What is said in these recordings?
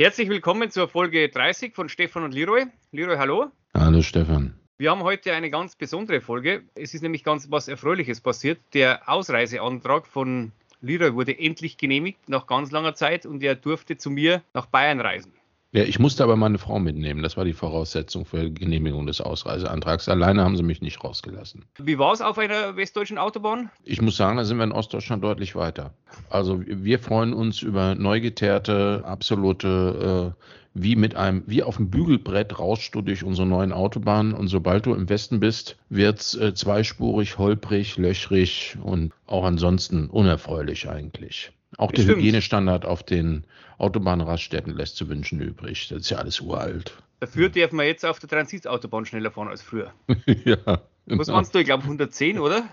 Herzlich willkommen zur Folge 30 von Stefan und Leroy. Leroy, hallo. Hallo Stefan. Wir haben heute eine ganz besondere Folge. Es ist nämlich ganz was Erfreuliches passiert. Der Ausreiseantrag von Leroy wurde endlich genehmigt nach ganz langer Zeit und er durfte zu mir nach Bayern reisen. Ja, ich musste aber meine Frau mitnehmen. Das war die Voraussetzung für die Genehmigung des Ausreiseantrags. Alleine haben sie mich nicht rausgelassen. Wie war es auf einer westdeutschen Autobahn? Ich muss sagen, da sind wir in Ostdeutschland deutlich weiter. Also wir freuen uns über neu geteerte, absolute, äh, wie mit einem, wie auf dem Bügelbrett rauschst du durch unsere neuen Autobahnen und sobald du im Westen bist, wird's äh, zweispurig, holprig, löchrig und auch ansonsten unerfreulich eigentlich. Auch der Hygienestandard auf den Autobahnraststätten lässt zu wünschen übrig. Das ist ja alles uralt. Dafür darf man jetzt auf der Transitautobahn schneller fahren als früher. ja. Was genau. meinst du? Ich glaube 110, oder?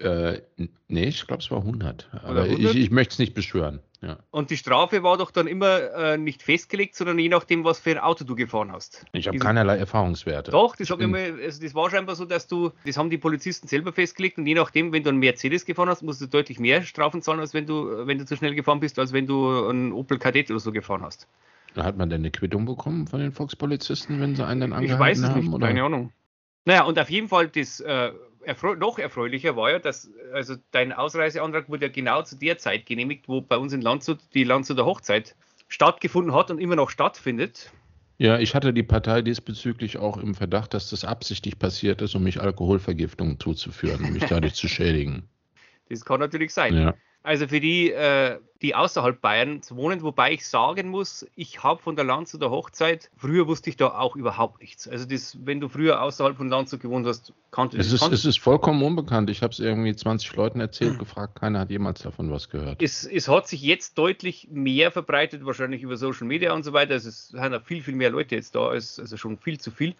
Äh, nee, ich glaube, es war 100. Aber 100? ich, ich möchte es nicht beschwören. Ja. Und die Strafe war doch dann immer äh, nicht festgelegt, sondern je nachdem, was für ein Auto du gefahren hast. Ich habe keinerlei Erfahrungswerte. Doch, das, immer, also das war scheinbar so, dass du, das haben die Polizisten selber festgelegt und je nachdem, wenn du einen Mercedes gefahren hast, musst du deutlich mehr Strafen zahlen, als wenn du, wenn du zu schnell gefahren bist, als wenn du einen Opel Kadett oder so gefahren hast. Hat man denn eine Quittung bekommen von den Volkspolizisten, wenn sie einen dann angehalten haben? Ich weiß es nicht, oder? keine Ahnung. Naja, und auf jeden Fall das äh, erfreu noch erfreulicher war ja, dass also dein Ausreiseantrag wurde ja genau zu der Zeit genehmigt, wo bei uns in Landshut die Landshuter Hochzeit stattgefunden hat und immer noch stattfindet. Ja, ich hatte die Partei diesbezüglich auch im Verdacht, dass das absichtlich passiert ist, um mich Alkoholvergiftungen zuzuführen, um mich dadurch zu schädigen. Das kann natürlich sein. Ja. Also für die, äh, die außerhalb Bayerns wohnen, wobei ich sagen muss, ich habe von der Landshuter Hochzeit, früher wusste ich da auch überhaupt nichts. Also das, wenn du früher außerhalb von Landshut gewohnt hast, kannte ich es. Es ist vollkommen unbekannt. Ich habe es irgendwie 20 Leuten erzählt, gefragt, keiner hat jemals davon was gehört. Es, es hat sich jetzt deutlich mehr verbreitet, wahrscheinlich über Social Media und so weiter. Also es sind auch viel, viel mehr Leute jetzt da, als, also schon viel zu viel,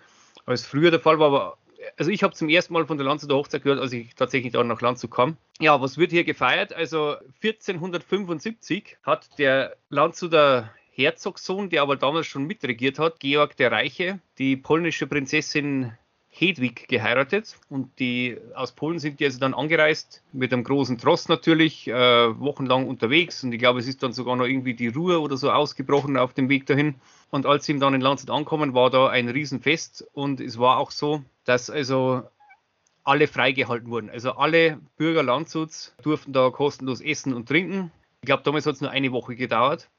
als früher der Fall war, aber also ich habe zum ersten Mal von der Landshuter Hochzeit gehört, als ich tatsächlich da nach Landshut kam. Ja, was wird hier gefeiert? Also 1475 hat der Landshuter Herzogssohn, der aber damals schon mitregiert hat, Georg der Reiche, die polnische Prinzessin Hedwig geheiratet und die aus Polen sind die also dann angereist mit einem großen Tross natürlich, äh, wochenlang unterwegs und ich glaube, es ist dann sogar noch irgendwie die Ruhe oder so ausgebrochen auf dem Weg dahin. Und als sie dann in Landshut ankommen, war da ein Riesenfest und es war auch so, dass also alle freigehalten wurden. Also alle Bürger Landshuts durften da kostenlos essen und trinken. Ich glaube, damals hat es nur eine Woche gedauert.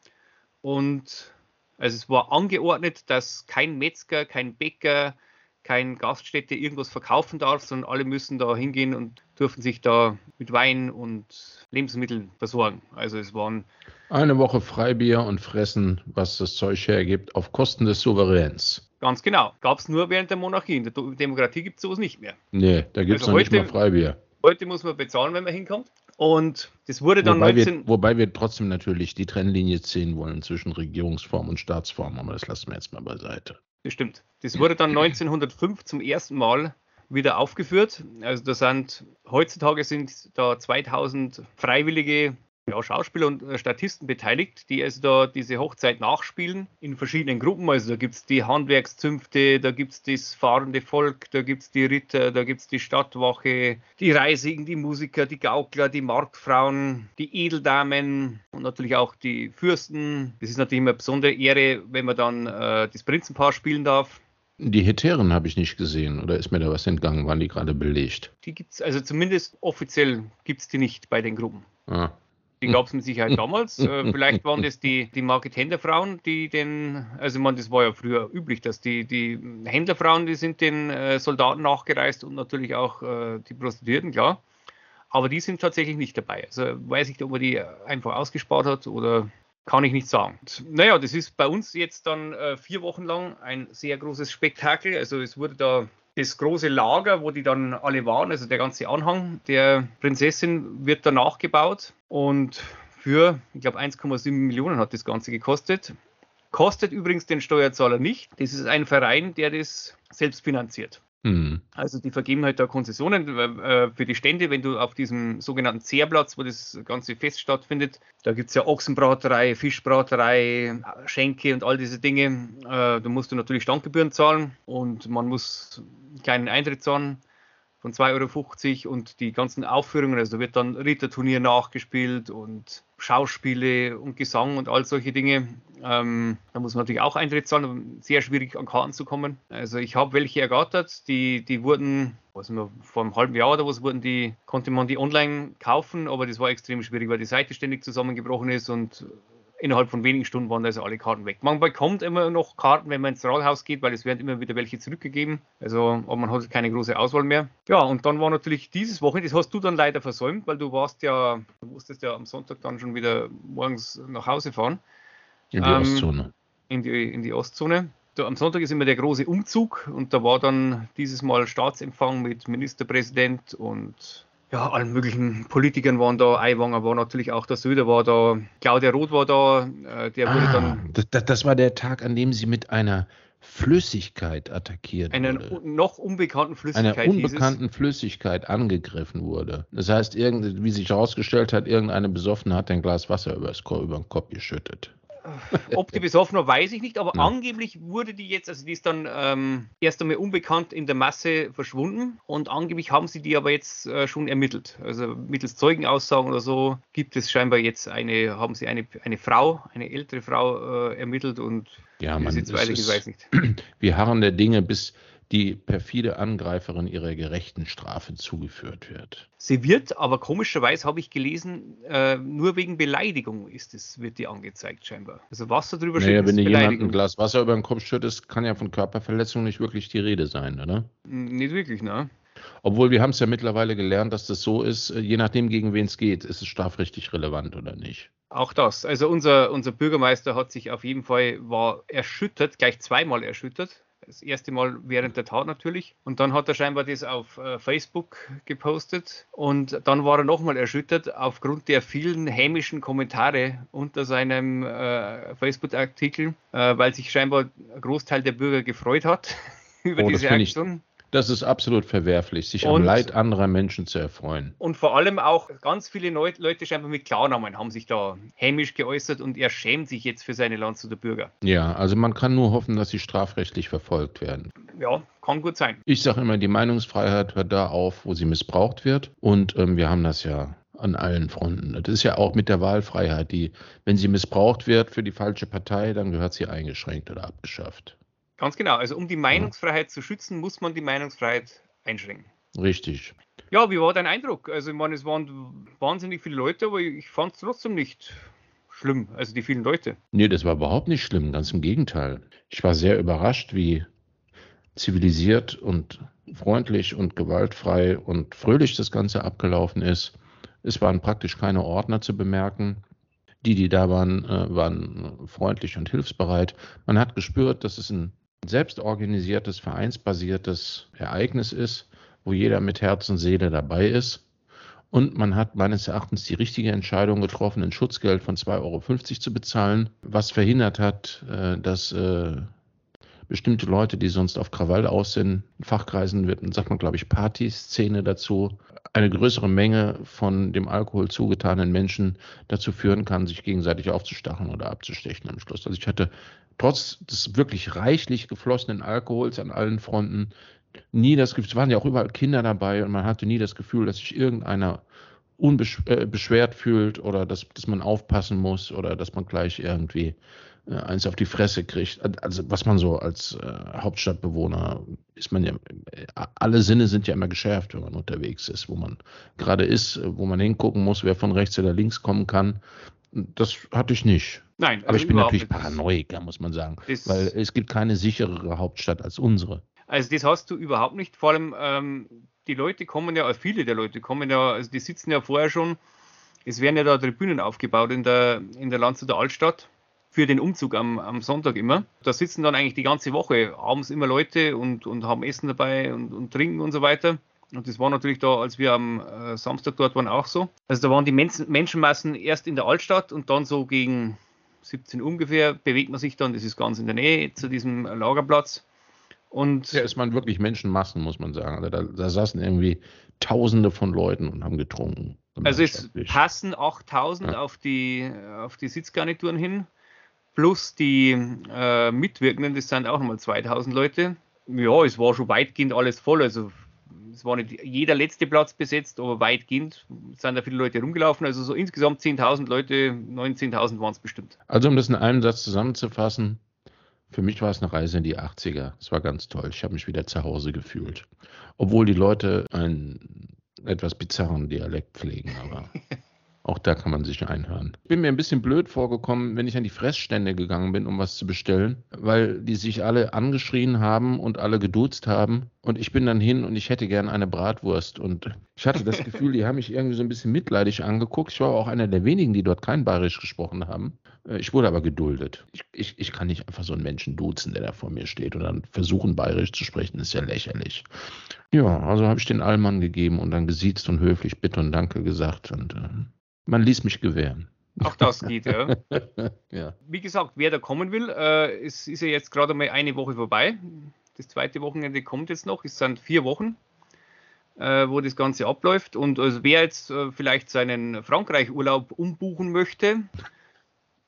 Und also es war angeordnet, dass kein Metzger, kein Bäcker, kein Gaststätte irgendwas verkaufen darf, sondern alle müssen da hingehen und dürfen sich da mit Wein und Lebensmitteln versorgen. Also es waren eine Woche Freibier und fressen, was das Zeug hergibt, auf Kosten des Souveräns. Ganz genau. Gab es nur während der Monarchie. In der Demokratie gibt es sowas nicht mehr. Nee, da gibt es also noch heute, nicht mal Freibier. Heute muss man bezahlen, wenn man hinkommt. Und das wurde dann wobei 19... Wir, wobei wir trotzdem natürlich die Trennlinie ziehen wollen zwischen Regierungsform und Staatsform, aber das lassen wir jetzt mal beiseite. Das stimmt. Das wurde dann 1905 zum ersten Mal wieder aufgeführt. Also da sind heutzutage sind da 2000 Freiwillige ja, Schauspieler und äh, Statisten beteiligt, die also da diese Hochzeit nachspielen in verschiedenen Gruppen. Also da gibt es die Handwerkszünfte, da gibt es das fahrende Volk, da gibt es die Ritter, da gibt es die Stadtwache, die Reisigen, die Musiker, die Gaukler, die Marktfrauen, die Edeldamen und natürlich auch die Fürsten. Das ist natürlich immer eine besondere Ehre, wenn man dann äh, das Prinzenpaar spielen darf. Die Hetären habe ich nicht gesehen oder ist mir da was entgangen? Waren die gerade belegt? Die gibt es, also zumindest offiziell gibt es die nicht bei den Gruppen. Ah. Die gab es mit Sicherheit damals. Äh, vielleicht waren das die, die Market-Händlerfrauen, die den, also meine, das war ja früher üblich, dass die, die Händlerfrauen, die sind den äh, Soldaten nachgereist und natürlich auch äh, die Prostituierten, klar. Aber die sind tatsächlich nicht dabei. Also weiß ich ob man die einfach ausgespart hat oder kann ich nicht sagen. Naja, das ist bei uns jetzt dann äh, vier Wochen lang ein sehr großes Spektakel. Also es wurde da das große Lager, wo die dann alle waren, also der ganze Anhang der Prinzessin wird danach gebaut und für, ich glaube, 1,7 Millionen hat das Ganze gekostet. Kostet übrigens den Steuerzahler nicht. Das ist ein Verein, der das selbst finanziert. Mhm. Also die vergeben halt da Konzessionen äh, für die Stände, wenn du auf diesem sogenannten Zehrplatz, wo das ganze Fest stattfindet, da gibt es ja Ochsenbraterei, Fischbraterei, Schenke und all diese Dinge. Äh, da musst du natürlich Standgebühren zahlen und man muss einen kleinen Eintritt zahlen. Von 2,50 Euro und die ganzen Aufführungen, also da wird dann Ritterturnier nachgespielt und Schauspiele und Gesang und all solche Dinge. Ähm, da muss man natürlich auch Eintritt zahlen, um sehr schwierig an Karten zu kommen. Also ich habe welche ergattert, die, die wurden, was wir, vor einem halben Jahr oder was wurden die, konnte man die online kaufen, aber das war extrem schwierig, weil die Seite ständig zusammengebrochen ist und innerhalb von wenigen Stunden waren also alle Karten weg. Man bekommt immer noch Karten, wenn man ins Rathaus geht, weil es werden immer wieder welche zurückgegeben. Also, aber man hat keine große Auswahl mehr. Ja, und dann war natürlich dieses Wochenende, das hast du dann leider versäumt, weil du warst ja, du musstest ja am Sonntag dann schon wieder morgens nach Hause fahren. In die ähm, Ostzone. In die, in die Ostzone. Da, am Sonntag ist immer der große Umzug und da war dann dieses Mal Staatsempfang mit Ministerpräsident und ja, allen möglichen Politikern waren da. Aiwanger war natürlich auch der Söder war da. Claudia Roth war da. Äh, der ah, wurde dann. Das, das, war der Tag, an dem sie mit einer Flüssigkeit attackiert einer wurde. noch unbekannten Flüssigkeit. Einer unbekannten Flüssigkeit angegriffen wurde. Das heißt, wie sich herausgestellt hat, irgendeine Besoffene hat ein Glas Wasser über den Kopf geschüttet. Ob die besoffen war, weiß ich nicht, aber ja. angeblich wurde die jetzt, also die ist dann ähm, erst einmal unbekannt in der Masse verschwunden und angeblich haben sie die aber jetzt äh, schon ermittelt. Also mittels Zeugenaussagen oder so gibt es scheinbar jetzt eine, haben sie eine, eine Frau, eine ältere Frau äh, ermittelt und ja, man, ist, ich weiß nicht. Wir harren der Dinge, bis die perfide Angreiferin ihrer gerechten Strafe zugeführt wird. Sie wird, aber komischerweise habe ich gelesen, äh, nur wegen Beleidigung ist es, wird die angezeigt scheinbar. Also Wasser drüber naja, schütten, wenn dir jemand ein Glas Wasser über den Kopf schüttet, kann ja von Körperverletzung nicht wirklich die Rede sein, oder? Nicht wirklich, ne? Obwohl wir haben es ja mittlerweile gelernt, dass das so ist, äh, je nachdem, gegen wen es geht, ist es strafrechtlich relevant oder nicht. Auch das. Also unser, unser Bürgermeister hat sich auf jeden Fall, war erschüttert, gleich zweimal erschüttert, das erste Mal während der Tat natürlich. Und dann hat er scheinbar das auf äh, Facebook gepostet. Und dann war er nochmal erschüttert aufgrund der vielen hämischen Kommentare unter seinem äh, Facebook-Artikel, äh, weil sich scheinbar ein Großteil der Bürger gefreut hat über oh, diese Aktion. Das ist absolut verwerflich, sich und, am Leid anderer Menschen zu erfreuen. Und vor allem auch ganz viele Leute scheinbar mit Klarnamen haben sich da hämisch geäußert und er schämt sich jetzt für seine Landshuter Bürger. Ja, also man kann nur hoffen, dass sie strafrechtlich verfolgt werden. Ja, kann gut sein. Ich sage immer, die Meinungsfreiheit hört da auf, wo sie missbraucht wird. Und ähm, wir haben das ja an allen Fronten. Das ist ja auch mit der Wahlfreiheit, die, wenn sie missbraucht wird für die falsche Partei, dann gehört sie eingeschränkt oder abgeschafft. Ganz genau. Also um die Meinungsfreiheit ja. zu schützen, muss man die Meinungsfreiheit einschränken. Richtig. Ja, wie war dein Eindruck? Also ich meine, es waren wahnsinnig viele Leute, aber ich fand es trotzdem nicht schlimm, also die vielen Leute. Nee, das war überhaupt nicht schlimm, ganz im Gegenteil. Ich war sehr überrascht, wie zivilisiert und freundlich und gewaltfrei und fröhlich das Ganze abgelaufen ist. Es waren praktisch keine Ordner zu bemerken. Die, die da waren, äh, waren freundlich und hilfsbereit. Man hat gespürt, dass es ein selbstorganisiertes, vereinsbasiertes Ereignis ist, wo jeder mit Herz und Seele dabei ist. Und man hat meines Erachtens die richtige Entscheidung getroffen, ein Schutzgeld von 2,50 Euro zu bezahlen, was verhindert hat, äh, dass äh, bestimmte Leute, die sonst auf Krawall aus sind, in Fachkreisen wird, sagt man, glaube ich, Partyszene dazu, eine größere Menge von dem Alkohol zugetanen Menschen dazu führen kann, sich gegenseitig aufzustachen oder abzustechen am Schluss. Also ich hatte trotz des wirklich reichlich geflossenen Alkohols an allen Fronten nie das Gefühl, es waren ja auch überall Kinder dabei und man hatte nie das Gefühl, dass sich irgendeiner unbeschwert fühlt oder dass, dass man aufpassen muss oder dass man gleich irgendwie eins auf die Fresse kriegt. Also was man so als äh, Hauptstadtbewohner ist man ja, äh, alle Sinne sind ja immer geschärft, wenn man unterwegs ist, wo man gerade ist, wo man hingucken muss, wer von rechts oder links kommen kann. Das hatte ich nicht. Nein, also aber ich bin natürlich Paranoiker, muss man sagen, weil es gibt keine sicherere Hauptstadt als unsere. Also das hast du überhaupt nicht. Vor allem ähm, die Leute kommen ja, viele der Leute kommen ja, also die sitzen ja vorher schon. Es werden ja da Tribünen aufgebaut in der in der Landshuter Altstadt für den Umzug am, am Sonntag immer. Da sitzen dann eigentlich die ganze Woche abends immer Leute und, und haben Essen dabei und, und trinken und so weiter. Und das war natürlich da, als wir am äh, Samstag dort waren, auch so. Also da waren die Men Menschenmassen erst in der Altstadt und dann so gegen 17 ungefähr bewegt man sich dann, das ist ganz in der Nähe zu diesem Lagerplatz. Und ja, es waren wirklich Menschenmassen, muss man sagen. Also da, da saßen irgendwie Tausende von Leuten und haben getrunken. Also es passen 8000 ja. auf, die, auf die Sitzgarnituren hin, plus die äh, Mitwirkenden, das sind auch nochmal 2000 Leute. Ja, es war schon weitgehend alles voll. Also es war nicht jeder letzte Platz besetzt, aber weitgehend sind da viele Leute rumgelaufen. Also so insgesamt 10.000 Leute, 19.000 waren es bestimmt. Also um das in einem Satz zusammenzufassen, für mich war es eine Reise in die 80er. Es war ganz toll. Ich habe mich wieder zu Hause gefühlt. Obwohl die Leute einen etwas bizarren Dialekt pflegen, aber Auch da kann man sich einhören. Ich bin mir ein bisschen blöd vorgekommen, wenn ich an die Fressstände gegangen bin, um was zu bestellen, weil die sich alle angeschrien haben und alle geduzt haben. Und ich bin dann hin und ich hätte gern eine Bratwurst. Und ich hatte das Gefühl, die haben mich irgendwie so ein bisschen mitleidig angeguckt. Ich war auch einer der wenigen, die dort kein Bayerisch gesprochen haben. Äh, ich wurde aber geduldet. Ich, ich, ich kann nicht einfach so einen Menschen duzen, der da vor mir steht und dann versuchen, Bayerisch zu sprechen. Das ist ja lächerlich. Ja, also habe ich den Allmann gegeben und dann gesiezt und höflich Bitte und Danke gesagt. Und äh, man ließ mich gewähren. Auch das geht, ja. ja. Wie gesagt, wer da kommen will, äh, es ist ja jetzt gerade mal eine Woche vorbei. Das zweite Wochenende kommt jetzt noch. Es sind vier Wochen, äh, wo das Ganze abläuft. Und also wer jetzt äh, vielleicht seinen Frankreich-Urlaub umbuchen möchte,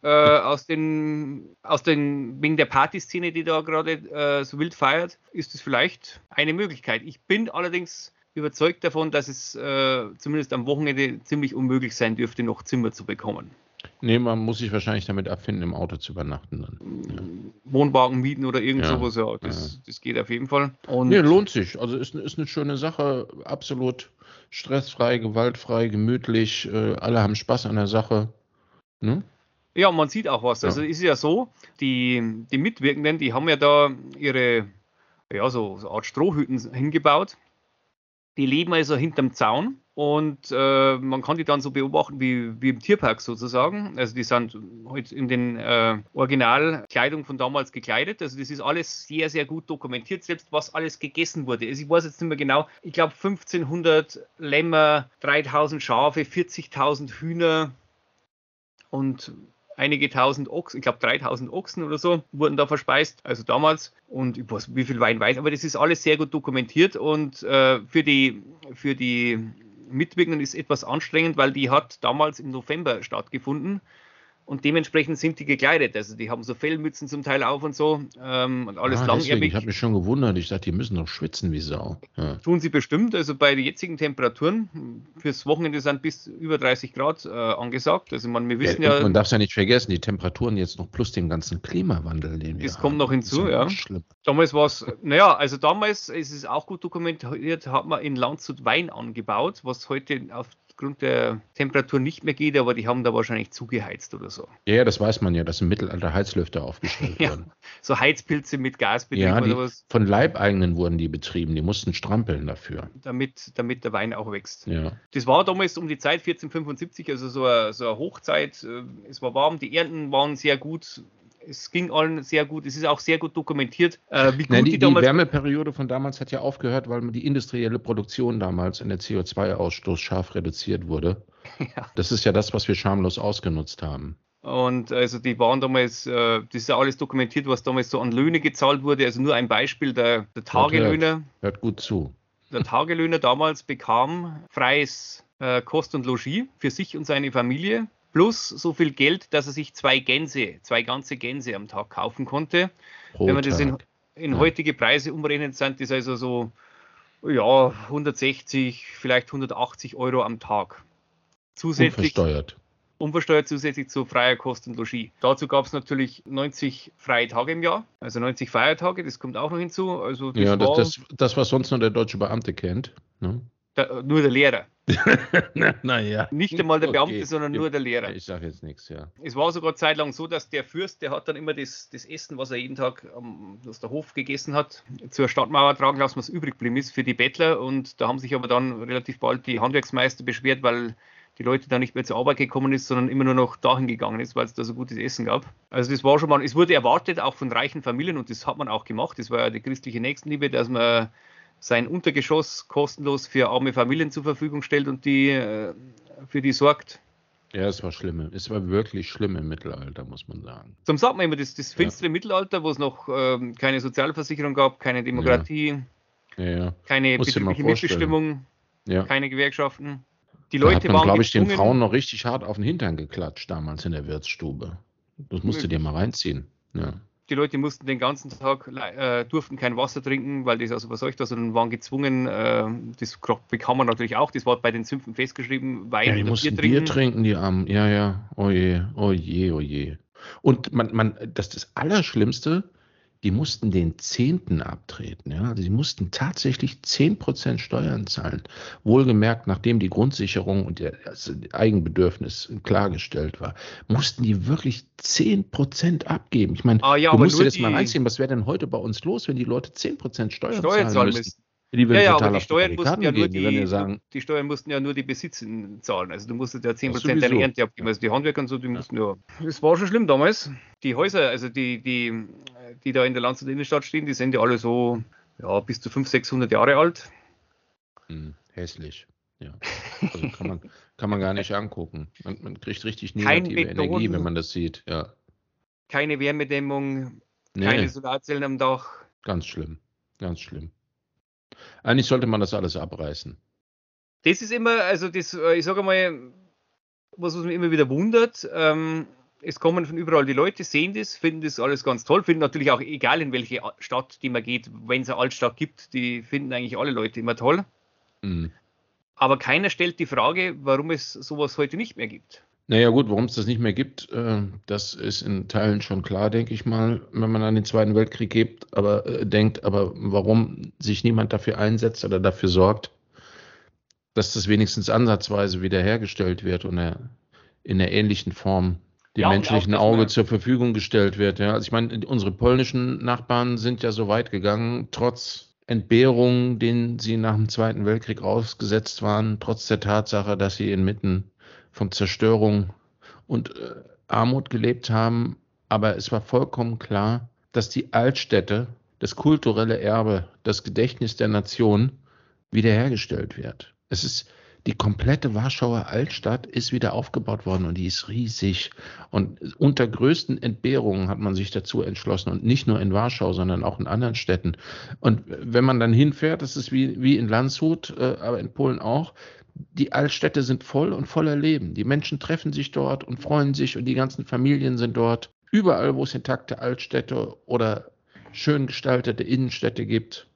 äh, aus den, aus den, wegen der Partyszene, die da gerade äh, so wild feiert, ist es vielleicht eine Möglichkeit. Ich bin allerdings überzeugt davon, dass es äh, zumindest am Wochenende ziemlich unmöglich sein dürfte, noch Zimmer zu bekommen. Nee, man muss sich wahrscheinlich damit abfinden, im Auto zu übernachten dann. Ja. Wohnwagen mieten oder irgend ja. sowas, ja das, ja. das geht auf jeden Fall. Und nee, lohnt sich. Also ist, ist eine schöne Sache, absolut stressfrei, gewaltfrei, gemütlich. Äh, alle haben Spaß an der Sache. Ne? Ja, man sieht auch was. Also ist ja so, die, die Mitwirkenden, die haben ja da ihre, ja, so, so Art Strohhütten hingebaut die leben also hinterm Zaun und äh, man kann die dann so beobachten wie, wie im Tierpark sozusagen. Also die sind halt in den äh, Originalkleidung von damals gekleidet. Also das ist alles sehr, sehr gut dokumentiert, selbst was alles gegessen wurde. Also ich weiß jetzt nicht mehr genau, ich glaube 1500 Lämmer, 3000 Schafe, 40.000 Hühner und einige tausend Ochsen, ich glaube 3000 Ochsen oder so, wurden da verspeist, also damals. Und ich weiß, wie viel Wein weiß, aber das ist alles sehr gut dokumentiert und äh, für die, für die Mitwirkenden ist etwas anstrengend, weil die hat damals im November stattgefunden und dementsprechend sind die gekleidet. Also die haben so Fellmützen zum Teil auf und so ähm, und alles ah, langjährig. Ich habe mich schon gewundert. Ich dachte, die müssen doch schwitzen wie Sau. Ja. Tun sie bestimmt. Also bei den jetzigen Temperaturen fürs Wochenende sind bis über 30 Grad äh, angesagt. Also man, wir wissen ja, ja Man darf es ja nicht vergessen, die Temperaturen jetzt noch plus dem ganzen Klimawandel, den wir Das haben. kommt noch hinzu, ja. Schlimm. Damals war es, naja, also damals ist es auch gut dokumentiert, hat man in Landshut Wein angebaut, was heute auf aufgrund der Temperatur nicht mehr geht, aber die haben da wahrscheinlich zugeheizt oder so. Ja, das weiß man ja, dass im Mittelalter Heizlüfter aufgestellt ja, wurden. So Heizpilze mit Gasbetrieb ja, oder was. Von Leibeigenen wurden die betrieben, die mussten strampeln dafür. Damit, damit der Wein auch wächst. Ja. Das war damals um die Zeit 1475, also so eine, so eine Hochzeit. Äh, es war warm, die Ernten waren sehr gut es ging allen sehr gut. Es ist auch sehr gut dokumentiert, äh, wie gut Nein, die, die, damals. Die Wärmeperiode von damals hat ja aufgehört, weil die industrielle Produktion damals in der CO2-Ausstoß scharf reduziert wurde. Ja. Das ist ja das, was wir schamlos ausgenutzt haben. Und also die waren damals, äh, das ist ja alles dokumentiert, was damals so an Löhne gezahlt wurde. Also nur ein Beispiel, der, der Tagelöhner. Hört, hört, gut zu. Der Tagelöhner damals bekam freies äh, Kost und Logis für sich und seine Familie plus so viel Geld, dass er sich zwei Gänse, zwei ganze Gänse am Tag kaufen konnte. Pro Wenn man das in, in ja. heutige Preise umrechnet, sind das also so ja, 160, vielleicht 180 Euro am Tag. Zusätzlich. Unversteuert. Unversteuert zusätzlich zu freier Kost und Logis. Dazu gab es natürlich 90 freie Tage im Jahr, also 90 Feiertage, das kommt auch noch hinzu. Also das ja, das, das, das, was sonst nur der deutsche Beamte kennt. Ne? Der, nur der Lehrer. naja. Nicht einmal der Beamte, okay. sondern nur der Lehrer. Ich sage jetzt nichts, ja. Es war sogar zeitlang so, dass der Fürst, der hat dann immer das, das Essen, was er jeden Tag um, aus der Hof gegessen hat, zur Stadtmauer tragen lassen, was übrig geblieben ist für die Bettler. Und da haben sich aber dann relativ bald die Handwerksmeister beschwert, weil die Leute da nicht mehr zur Arbeit gekommen ist, sondern immer nur noch dahin gegangen ist, weil es da so gutes Essen gab. Also das war schon mal, es wurde erwartet, auch von reichen Familien, und das hat man auch gemacht. Das war ja die christliche Nächstenliebe, dass man sein Untergeschoss kostenlos für arme Familien zur Verfügung stellt und die äh, für die sorgt. Ja, es war schlimm. Es war wirklich schlimm im Mittelalter, muss man sagen. Zum sagt man immer, das, das finstere ja. Mittelalter, wo es noch ähm, keine Sozialversicherung gab, keine Demokratie, ja. Ja, keine betriebliche Mitbestimmung, keine Gewerkschaften. Die Leute da hat man, waren glaube ich, den Frauen noch richtig hart auf den Hintern geklatscht damals in der Wirtsstube. Das musst du dir mal reinziehen. Ja Die Leute mussten den ganzen Tag, äh, durften kein Wasser trinken, weil das also verseucht war, sondern waren gezwungen, äh, das bekam man natürlich auch, das war bei den Sümpfen festgeschrieben, Wein ja, die mussten Bier trinken. Bier trinken, die Armen. Ja, ja, oje, oje, oje. Und man, man, das, das Allerschlimmste, die mussten den Zehnten abtreten. Ja? Also die mussten tatsächlich 10% Steuern zahlen. Wohlgemerkt, nachdem die Grundsicherung und das Eigenbedürfnis klargestellt war, mussten die wirklich 10% abgeben. Ich meine, ah, ja, du musst dir das mal reinziehen, was wäre denn heute bei uns los, wenn die Leute 10% Steuern, Steuern zahlen müssten? müssen. Die ja, ja, aber die Steuern, mussten ja nur die, die, sagen, die Steuern mussten ja nur die Besitzer zahlen. Also du musstest ja 10% deiner Ernte abgeben. Also die Handwerker und so, die ja. mussten ja. Das war schon schlimm damals. Die Häuser, also die, die, die da in der Landshut Innenstadt stehen, die sind ja alle so ja, bis zu 500, 600 Jahre alt. Hm, hässlich. Ja. Also kann man, kann man gar nicht angucken. Man, man kriegt richtig negative Energie, wenn man das sieht. Ja. Keine Wärmedämmung, nee. keine Solarzellen am Dach. Ganz schlimm. Ganz schlimm. Eigentlich sollte man das alles abreißen. Das ist immer, also das, äh, ich sage mal, was, was mich immer wieder wundert. Ähm, es kommen von überall die Leute, sehen das, finden das alles ganz toll, finden natürlich auch, egal in welche Stadt die man geht, wenn es eine Altstadt gibt, die finden eigentlich alle Leute immer toll. Mhm. Aber keiner stellt die Frage, warum es sowas heute nicht mehr gibt. Naja gut, warum es das nicht mehr gibt, äh, das ist in Teilen schon klar, denke ich mal, wenn man an den Zweiten Weltkrieg gibt, aber äh, denkt, aber warum sich niemand dafür einsetzt oder dafür sorgt, dass das wenigstens ansatzweise wiederhergestellt wird und in einer ähnlichen Form dem ja, menschlichen Auge zur Verfügung gestellt wird. Ja. Also ich meine, unsere polnischen Nachbarn sind ja so weit gegangen, trotz Entbehrungen, denen sie nach dem Zweiten Weltkrieg ausgesetzt waren, trotz der Tatsache, dass sie inmitten von Zerstörung und äh, Armut gelebt haben. Aber es war vollkommen klar, dass die Altstädte, das kulturelle Erbe, das Gedächtnis der Nation wiederhergestellt wird. Es ist die komplette Warschauer Altstadt ist wieder aufgebaut worden und die ist riesig. Und unter größten Entbehrungen hat man sich dazu entschlossen und nicht nur in Warschau, sondern auch in anderen Städten. Und wenn man dann hinfährt, das ist wie, wie in Landshut, äh, aber in Polen auch, die Altstädte sind voll und voller Leben. Die Menschen treffen sich dort und freuen sich und die ganzen Familien sind dort. Überall, wo es intakte Altstädte oder schön gestaltete Innenstädte gibt,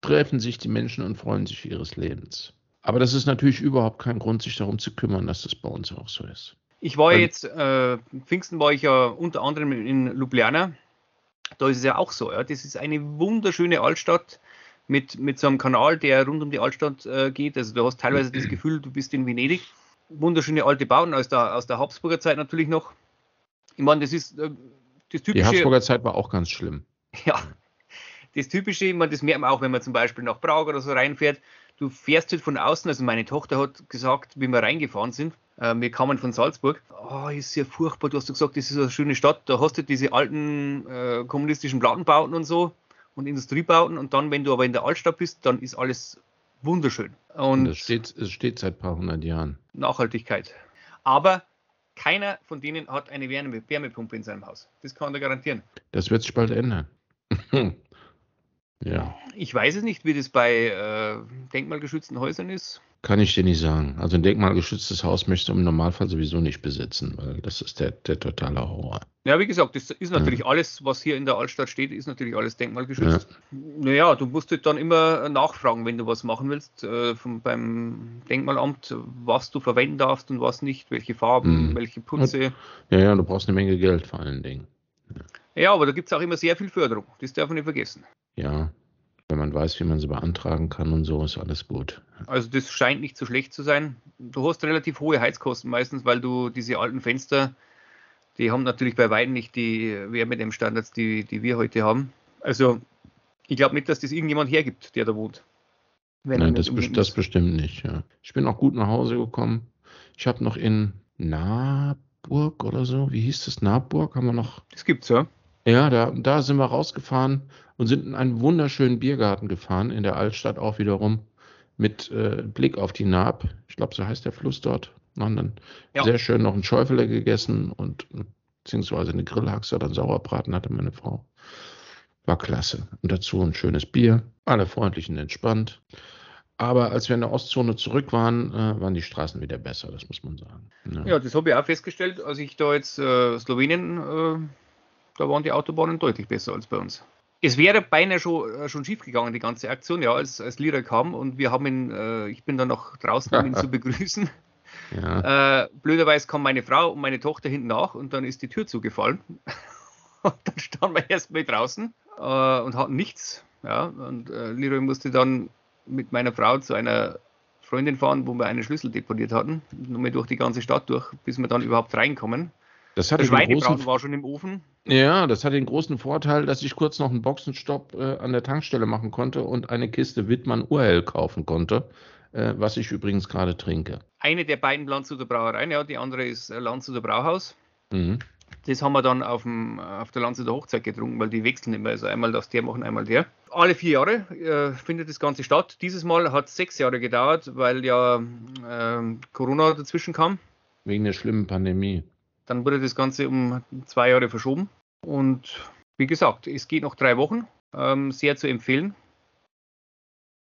treffen sich die Menschen und freuen sich ihres Lebens. Aber das ist natürlich überhaupt kein Grund, sich darum zu kümmern, dass das bei uns auch so ist. Ich war Weil, jetzt, äh, Pfingsten war ich ja unter anderem in Ljubljana. Da ist es ja auch so. Ja. Das ist eine wunderschöne Altstadt mit, mit so einem Kanal, der rund um die Altstadt äh, geht. Also du hast teilweise das Gefühl, du bist in Venedig. Wunderschöne alte Bauten aus der, aus der Habsburger Zeit natürlich noch. Ich meine, das ist äh, das typische. Die Habsburger Zeit war auch ganz schlimm. Ja, das typische, ich meine, das merkt man auch, wenn man zum Beispiel nach Prag oder so reinfährt. Du fährst halt von außen, also meine Tochter hat gesagt, wie wir reingefahren sind, äh, wir kamen von Salzburg. Oh, ist ja furchtbar, du hast gesagt, das ist eine schöne Stadt, da hast du diese alten äh, kommunistischen Plattenbauten und so und Industriebauten und dann, wenn du aber in der Altstadt bist, dann ist alles wunderschön. Und es steht, es steht seit ein paar hundert Jahren. Nachhaltigkeit. Aber keiner von denen hat eine Wärmepumpe in seinem Haus. Das kann er garantieren. Das wird sich bald ändern. ja. Ich weiß es nicht, wie das bei äh, denkmalgeschützten Häusern ist. Kann ich dir nicht sagen. Also ein denkmalgeschütztes Haus möchtest du im Normalfall sowieso nicht besitzen, weil das ist der, der totale Horror. Ja, wie gesagt, das ist natürlich ja. alles, was hier in der Altstadt steht, ist natürlich alles denkmalgeschützt. Ja. Naja, du musst halt dann immer nachfragen, wenn du was machen willst, äh, vom, beim Denkmalamt, was du verwenden darfst und was nicht, welche Farben, hm. welche Putze. Ja, ja, du brauchst eine Menge Geld vor allen Dingen. Ja, ja aber da gibt es auch immer sehr viel Förderung. Das darf man nicht vergessen. Ja, wenn man weiß, wie man sie beantragen kann und so, ist alles gut. Also das scheint nicht so schlecht zu sein. Du hast relativ hohe Heizkosten meistens, weil du diese alten Fenster, die haben natürlich bei weitem nicht die Wärmedämmstandards, die, die wir heute haben. Also ich glaube nicht, dass das irgendjemand hergibt, der da wohnt. Nein, das, be das bestimmt nicht. Ja. Ich bin auch gut nach Hause gekommen. Ich habe noch in Naburg oder so, wie hieß das? Naburg haben wir noch. Das gibt's ja. Ja, da, da sind wir rausgefahren und sind in einen wunderschönen Biergarten gefahren, in der Altstadt auch wiederum, mit äh, Blick auf die Naab. Ich glaube, so heißt der Fluss dort. Haben dann ja. sehr schön noch einen Schäufele gegessen und beziehungsweise eine Grillhaxe oder einen Sauerbraten hatte meine Frau. War klasse. Und dazu ein schönes Bier. Alle freundlich und entspannt. Aber als wir in der Ostzone zurück waren, äh, waren die Straßen wieder besser, das muss man sagen. Ja, ja das habe ich auch festgestellt, als ich da jetzt äh, Slowenien äh, da waren die Autobahnen deutlich besser als bei uns. Es wäre beinahe schon, äh, schon schief gegangen, die ganze Aktion, ja, als, als Lira kam und wir haben ihn, äh, ich bin dann noch draußen, um ihn zu begrüßen. Ja. Äh, blöderweise kam meine Frau und meine Tochter hinten nach und dann ist die Tür zugefallen. und dann standen wir erstmal draußen äh, und hatten nichts. Ja, und äh, Leroy musste dann mit meiner Frau zu einer Freundin fahren, wo wir einen Schlüssel deponiert hatten. Nur mal durch die ganze Stadt durch, bis wir dann überhaupt reinkommen. Das hatte Der Schweinebraten war schon im Ofen. Ja, das hat den großen Vorteil, dass ich kurz noch einen Boxenstopp äh, an der Tankstelle machen konnte und eine Kiste Wittmann Urhell kaufen konnte, äh, was ich übrigens gerade trinke. Eine der beiden Landshuter Brauereien, ja, die andere ist äh, Landshuter Brauhaus. Mhm. Das haben wir dann auf, dem, auf der Landshuter Hochzeit getrunken, weil die wechseln immer. Also einmal das der machen, einmal der. Alle vier Jahre äh, findet das Ganze statt. Dieses Mal hat es sechs Jahre gedauert, weil ja äh, Corona dazwischen kam. Wegen der schlimmen Pandemie. Dann wurde das Ganze um zwei Jahre verschoben. Und wie gesagt, es geht noch drei Wochen. Ähm, sehr zu empfehlen.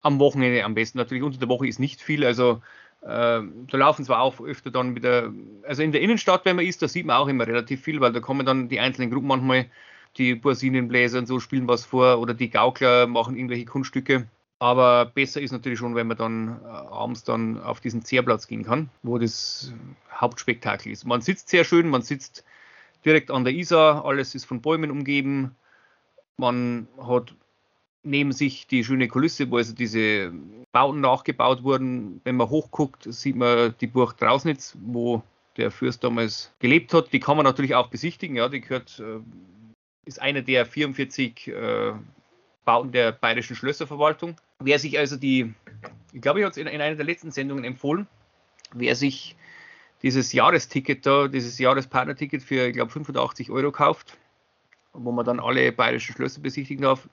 Am Wochenende am besten. Natürlich unter der Woche ist nicht viel. Also äh, da laufen zwar auch öfter dann wieder, also in der Innenstadt, wenn man ist, da sieht man auch immer relativ viel, weil da kommen dann die einzelnen Gruppen manchmal, die Borsinenbläser und so spielen was vor oder die Gaukler machen irgendwelche Kunststücke. Aber besser ist natürlich schon, wenn man dann äh, abends dann auf diesen Zehrplatz gehen kann, wo das Hauptspektakel ist. Man sitzt sehr schön, man sitzt direkt an der Isar, alles ist von Bäumen umgeben. Man hat neben sich die schöne Kulisse, wo also diese Bauten nachgebaut wurden. Wenn man hochguckt, sieht man die Burg Drausnitz, wo der Fürst damals gelebt hat. Die kann man natürlich auch besichtigen. Ja, die gehört, äh, ist einer der 44 äh, Bauten der Bayerischen Schlösserverwaltung. Wer sich also die, ich glaube, ich habe es in, in einer der letzten Sendungen empfohlen, wer sich dieses Jahresticket da, dieses Jahrespartnerticket für, ich glaube, 85 Euro kauft, wo man dann alle bayerischen Schlösser besichtigen darf,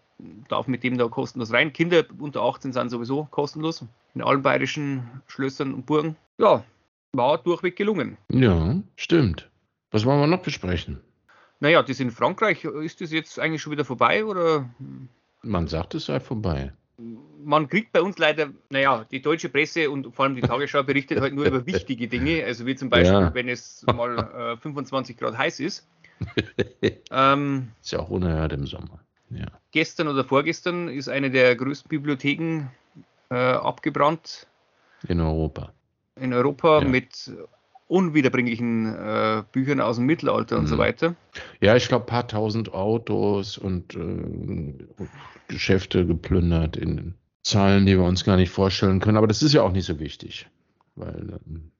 darf mit dem da kostenlos rein. Kinder unter 18 sind sowieso kostenlos in allen bayerischen Schlössern und Burgen. Ja, war durchweg gelungen. Ja, stimmt. Was wollen wir noch besprechen? Naja, das in Frankreich, ist das jetzt eigentlich schon wieder vorbei oder? Man sagt, es sei vorbei man kriegt bei uns leider, naja, die deutsche Presse und vor allem die Tagesschau berichtet halt nur über wichtige Dinge, also wie zum Beispiel, ja. wenn es mal äh, 25 Grad heiß ist. ähm, ist ja auch unerhört im Sommer. Ja. Gestern oder vorgestern ist eine der größten Bibliotheken äh, abgebrannt. In Europa. In Europa ja. mit unwiederbringlichen äh, Büchern aus dem Mittelalter und mhm. so weiter. Ja, ich glaube, ein paar tausend Autos und äh, Geschäfte geplündert in Zahlen, die wir uns gar nicht vorstellen können. Aber das ist ja auch nicht so wichtig, weil ähm,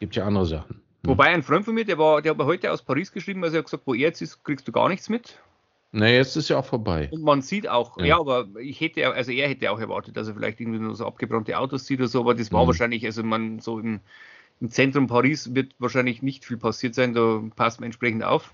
gibt ja andere Sachen. Ne? Wobei ein Freund von mir, der war, der hat heute aus Paris geschrieben, also er hat gesagt, wo er jetzt ist, kriegst du gar nichts mit. Na, jetzt ist ja auch vorbei. Und man sieht auch, ja. ja, aber ich hätte, also er hätte auch erwartet, dass er vielleicht irgendwie nur so abgebrannte Autos sieht oder so, aber das war mhm. wahrscheinlich, also man so im, im Zentrum Paris wird wahrscheinlich nicht viel passiert sein, da passt man entsprechend auf.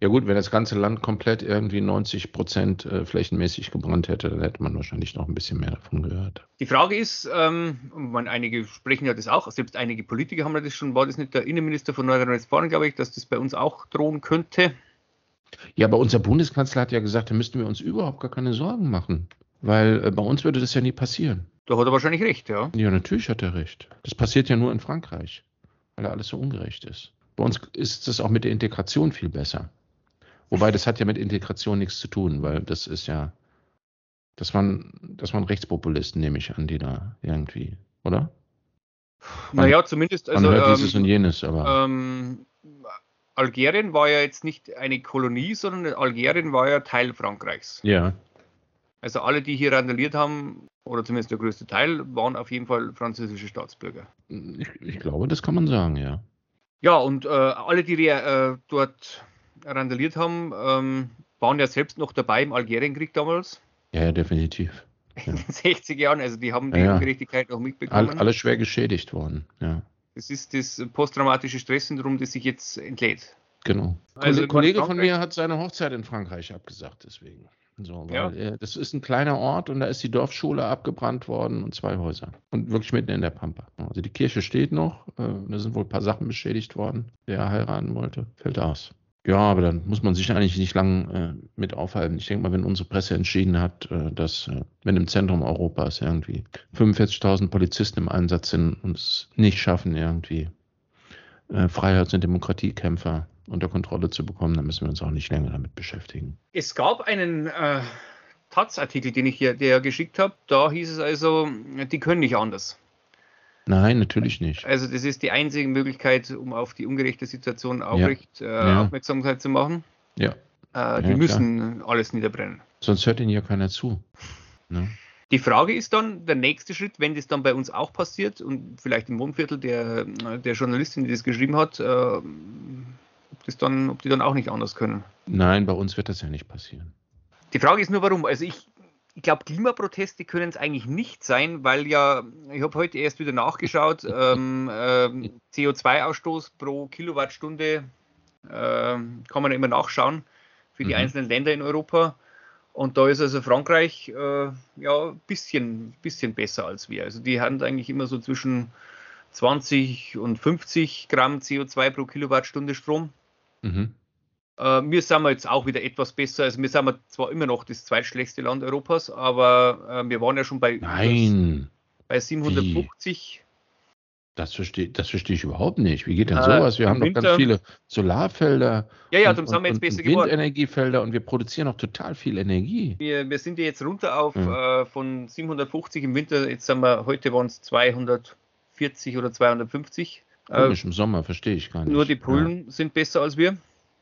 Ja gut, wenn das ganze Land komplett irgendwie 90 Prozent äh, flächenmäßig gebrannt hätte, dann hätte man wahrscheinlich noch ein bisschen mehr davon gehört. Die Frage ist, ähm, man, einige sprechen ja das auch, selbst einige Politiker haben ja das schon, war das nicht der Innenminister von Nordrhein-Westfalen, glaube ich, dass das bei uns auch drohen könnte? Ja, aber unser Bundeskanzler hat ja gesagt, da müssten wir uns überhaupt gar keine Sorgen machen, weil äh, bei uns würde das ja nie passieren. Da hat er wahrscheinlich recht, ja. Ja, natürlich hat er recht. Das passiert ja nur in Frankreich, weil alles so ungerecht ist. Bei uns ist es auch mit der Integration viel besser. Wobei das hat ja mit Integration nichts zu tun, weil das ist ja, das waren, das waren Rechtspopulisten, nehme ich an, die da irgendwie, oder? Naja, zumindest. Also, man hört ähm, dieses und jenes, aber. Ähm, Algerien war ja jetzt nicht eine Kolonie, sondern Algerien war ja Teil Frankreichs. Ja. Also alle, die hier randaliert haben, oder zumindest der größte Teil, waren auf jeden Fall französische Staatsbürger. Ich, ich glaube, das kann man sagen, ja. Ja, und äh, alle, die äh, dort randaliert haben, ähm, waren ja selbst noch dabei im Algerienkrieg damals. Ja, ja definitiv. In den 60er Jahren, also die haben die ja, Ungerechtigkeit noch mitbekommen. All, alle schwer geschädigt worden, ja. Das ist das posttraumatische Stresssyndrom, das sich jetzt entlädt. Genau. Also ein Kollege von mir hat seine Hochzeit in Frankreich abgesagt, deswegen. So, ja. er, das ist ein kleiner Ort und da ist die Dorfschule abgebrannt worden und zwei Häuser. Und wirklich mitten in der Pampa. Also die Kirche steht noch, äh, da sind wohl ein paar Sachen beschädigt worden. Wer heiraten wollte, fällt aus. Ja, aber dann muss man sich eigentlich nicht lang äh, mit aufhalten. Ich denke mal, wenn unsere Presse entschieden hat, äh, dass äh, wenn im Zentrum Europas irgendwie 45.000 Polizisten im Einsatz sind und es nicht schaffen, irgendwie äh, Freiheits- und Demokratiekämpfer unter Kontrolle zu bekommen, dann müssen wir uns auch nicht länger damit beschäftigen. Es gab einen äh, Taz-Artikel, den ich hier der geschickt habe. Da hieß es also, die können nicht anders. Nein, natürlich nicht. Also das ist die einzige Möglichkeit, um auf die ungerechte Situation aufrecht ja. Äh, ja. Aufmerksamkeit zu machen. Ja. Äh, die ja, müssen klar. alles niederbrennen. Sonst hört ihnen ja keiner zu. Ne? Die Frage ist dann, der nächste Schritt, wenn das dann bei uns auch passiert und vielleicht im Wohnviertel der, der Journalistin, die das geschrieben hat, äh, ob, das dann, ob die dann auch nicht anders können. Nein, bei uns wird das ja nicht passieren. Die Frage ist nur, warum. Also ich, ich glaube, Klimaproteste können es eigentlich nicht sein, weil ja, ich habe heute erst wieder nachgeschaut, ähm, äh, CO2-Ausstoß pro Kilowattstunde äh, kann man immer nachschauen für die mhm. einzelnen Länder in Europa. Und da ist also Frankreich äh, ja ein bisschen, bisschen besser als wir. Also die haben eigentlich immer so zwischen 20 und 50 Gramm CO2 pro Kilowattstunde Strom. Mhm. Äh, wir sind jetzt auch wieder etwas besser. Also wir sind zwar immer noch das zweitschlechteste Land Europas, aber äh, wir waren ja schon bei, Nein. bei 750. Wie? Das verstehe, das verstehe ich überhaupt nicht. Wie geht denn äh, sowas? Wir haben Winter, doch ganz viele Solarfelder ja, ja, und, und, jetzt besser Windenergiefelder und wir produzieren auch total viel Energie. Wir, wir sind ja jetzt runter auf ja. äh, von 750 im Winter, jetzt sind wir, heute waren es 240 oder 250. Komisch, äh, im Sommer, verstehe ich gar nicht. Nur die Polen ja. sind besser als wir.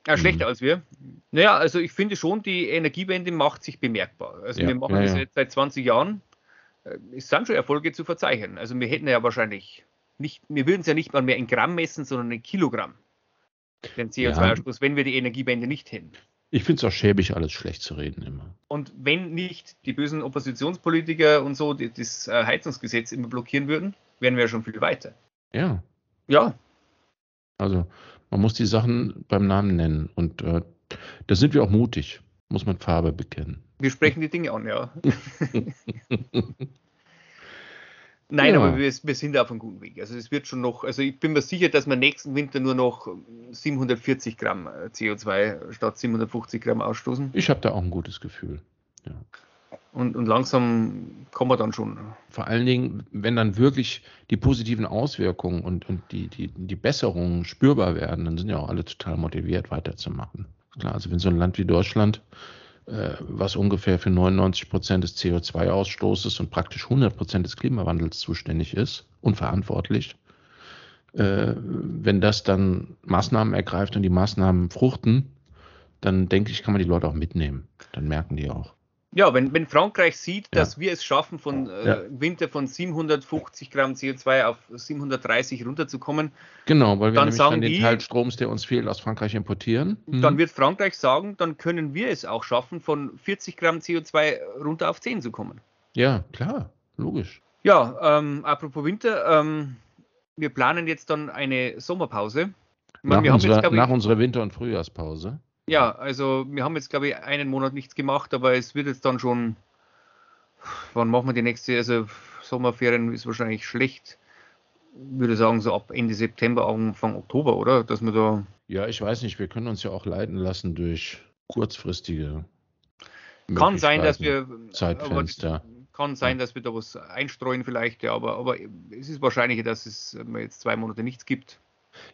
Äh, schlechter mhm. als wir. Naja, also ich finde schon, die Energiewende macht sich bemerkbar. Also ja, wir machen das jetzt seit 20 Jahren. Äh, es sind schon Erfolge zu verzeichnen. Also wir hätten ja wahrscheinlich nicht, wir würden es ja nicht mal mehr in Gramm messen, sondern in Kilogramm. Den CO2-Ausstoß, ja. wenn wir die Energiewende nicht hätten. Ich finde es auch schäbig, alles schlecht zu reden immer. Und wenn nicht die bösen Oppositionspolitiker und so das äh, Heizungsgesetz immer blockieren würden, wären wir ja schon viel weiter. Ja. Ja. Also man muss die Sachen beim Namen nennen. Und äh, da sind wir auch mutig, muss man Farbe bekennen. Wir sprechen die Dinge an, ja. Nein, ja. aber wir, wir, sind auf einem guten Weg. Also es wird schon noch, also ich bin mir sicher, dass wir nächsten Winter nur noch 740 Gramm äh, CO2 statt 750 Gramm ausstoßen. Ich habe da auch ein gutes Gefühl. Ja. Und, und langsam kommen wir dann schon. Vor allen Dingen, wenn dann wirklich die positiven Auswirkungen und, und die, die, die Besserungen spürbar werden, dann sind ja auch alle total motiviert, weiterzumachen. Klar, also wenn so ein Land wie Deutschland äh, was ungefähr für 99 Prozent des CO2-Ausstoßes und praktisch 100 Prozent des Klimawandels zuständig ist und verantwortlich. Äh, wenn das dann Maßnahmen ergreift und die Maßnahmen fruchten, dann denke ich, kann man die Leute auch mitnehmen. Dann merken die auch. Ja, wenn, wenn Frankreich sieht, ja. dass wir es schaffen, von äh, ja. Winter von 750 Gramm CO2 auf 730 runterzukommen. Genau, weil wir dann nämlich sagen dann den die, Teil Stroms, der uns fehlt, aus Frankreich importieren. Mhm. Dann wird Frankreich sagen, dann können wir es auch schaffen, von 40 Gramm CO2 runter auf 10 zu kommen. Ja, klar, logisch. Ja, ähm, apropos Winter, ähm, wir planen jetzt dann eine Sommerpause. Meine, nach, unserer, jetzt, nach unserer Winter- und Frühjahrspause. Ja, also wir haben jetzt, glaube ich, einen Monat nichts gemacht, aber es wird jetzt dann schon. Wann machen wir die nächste? Also Sommerferien ist wahrscheinlich schlecht. Ich würde sagen, so ab Ende September, Anfang Oktober, oder? Dass wir da. Ja, ich weiß nicht, wir können uns ja auch leiten lassen durch kurzfristige. Kann sein, dass wir. Zeitfenster. Kann sein, dass wir da was einstreuen vielleicht, ja, aber, aber es ist wahrscheinlicher, dass es jetzt zwei Monate nichts gibt.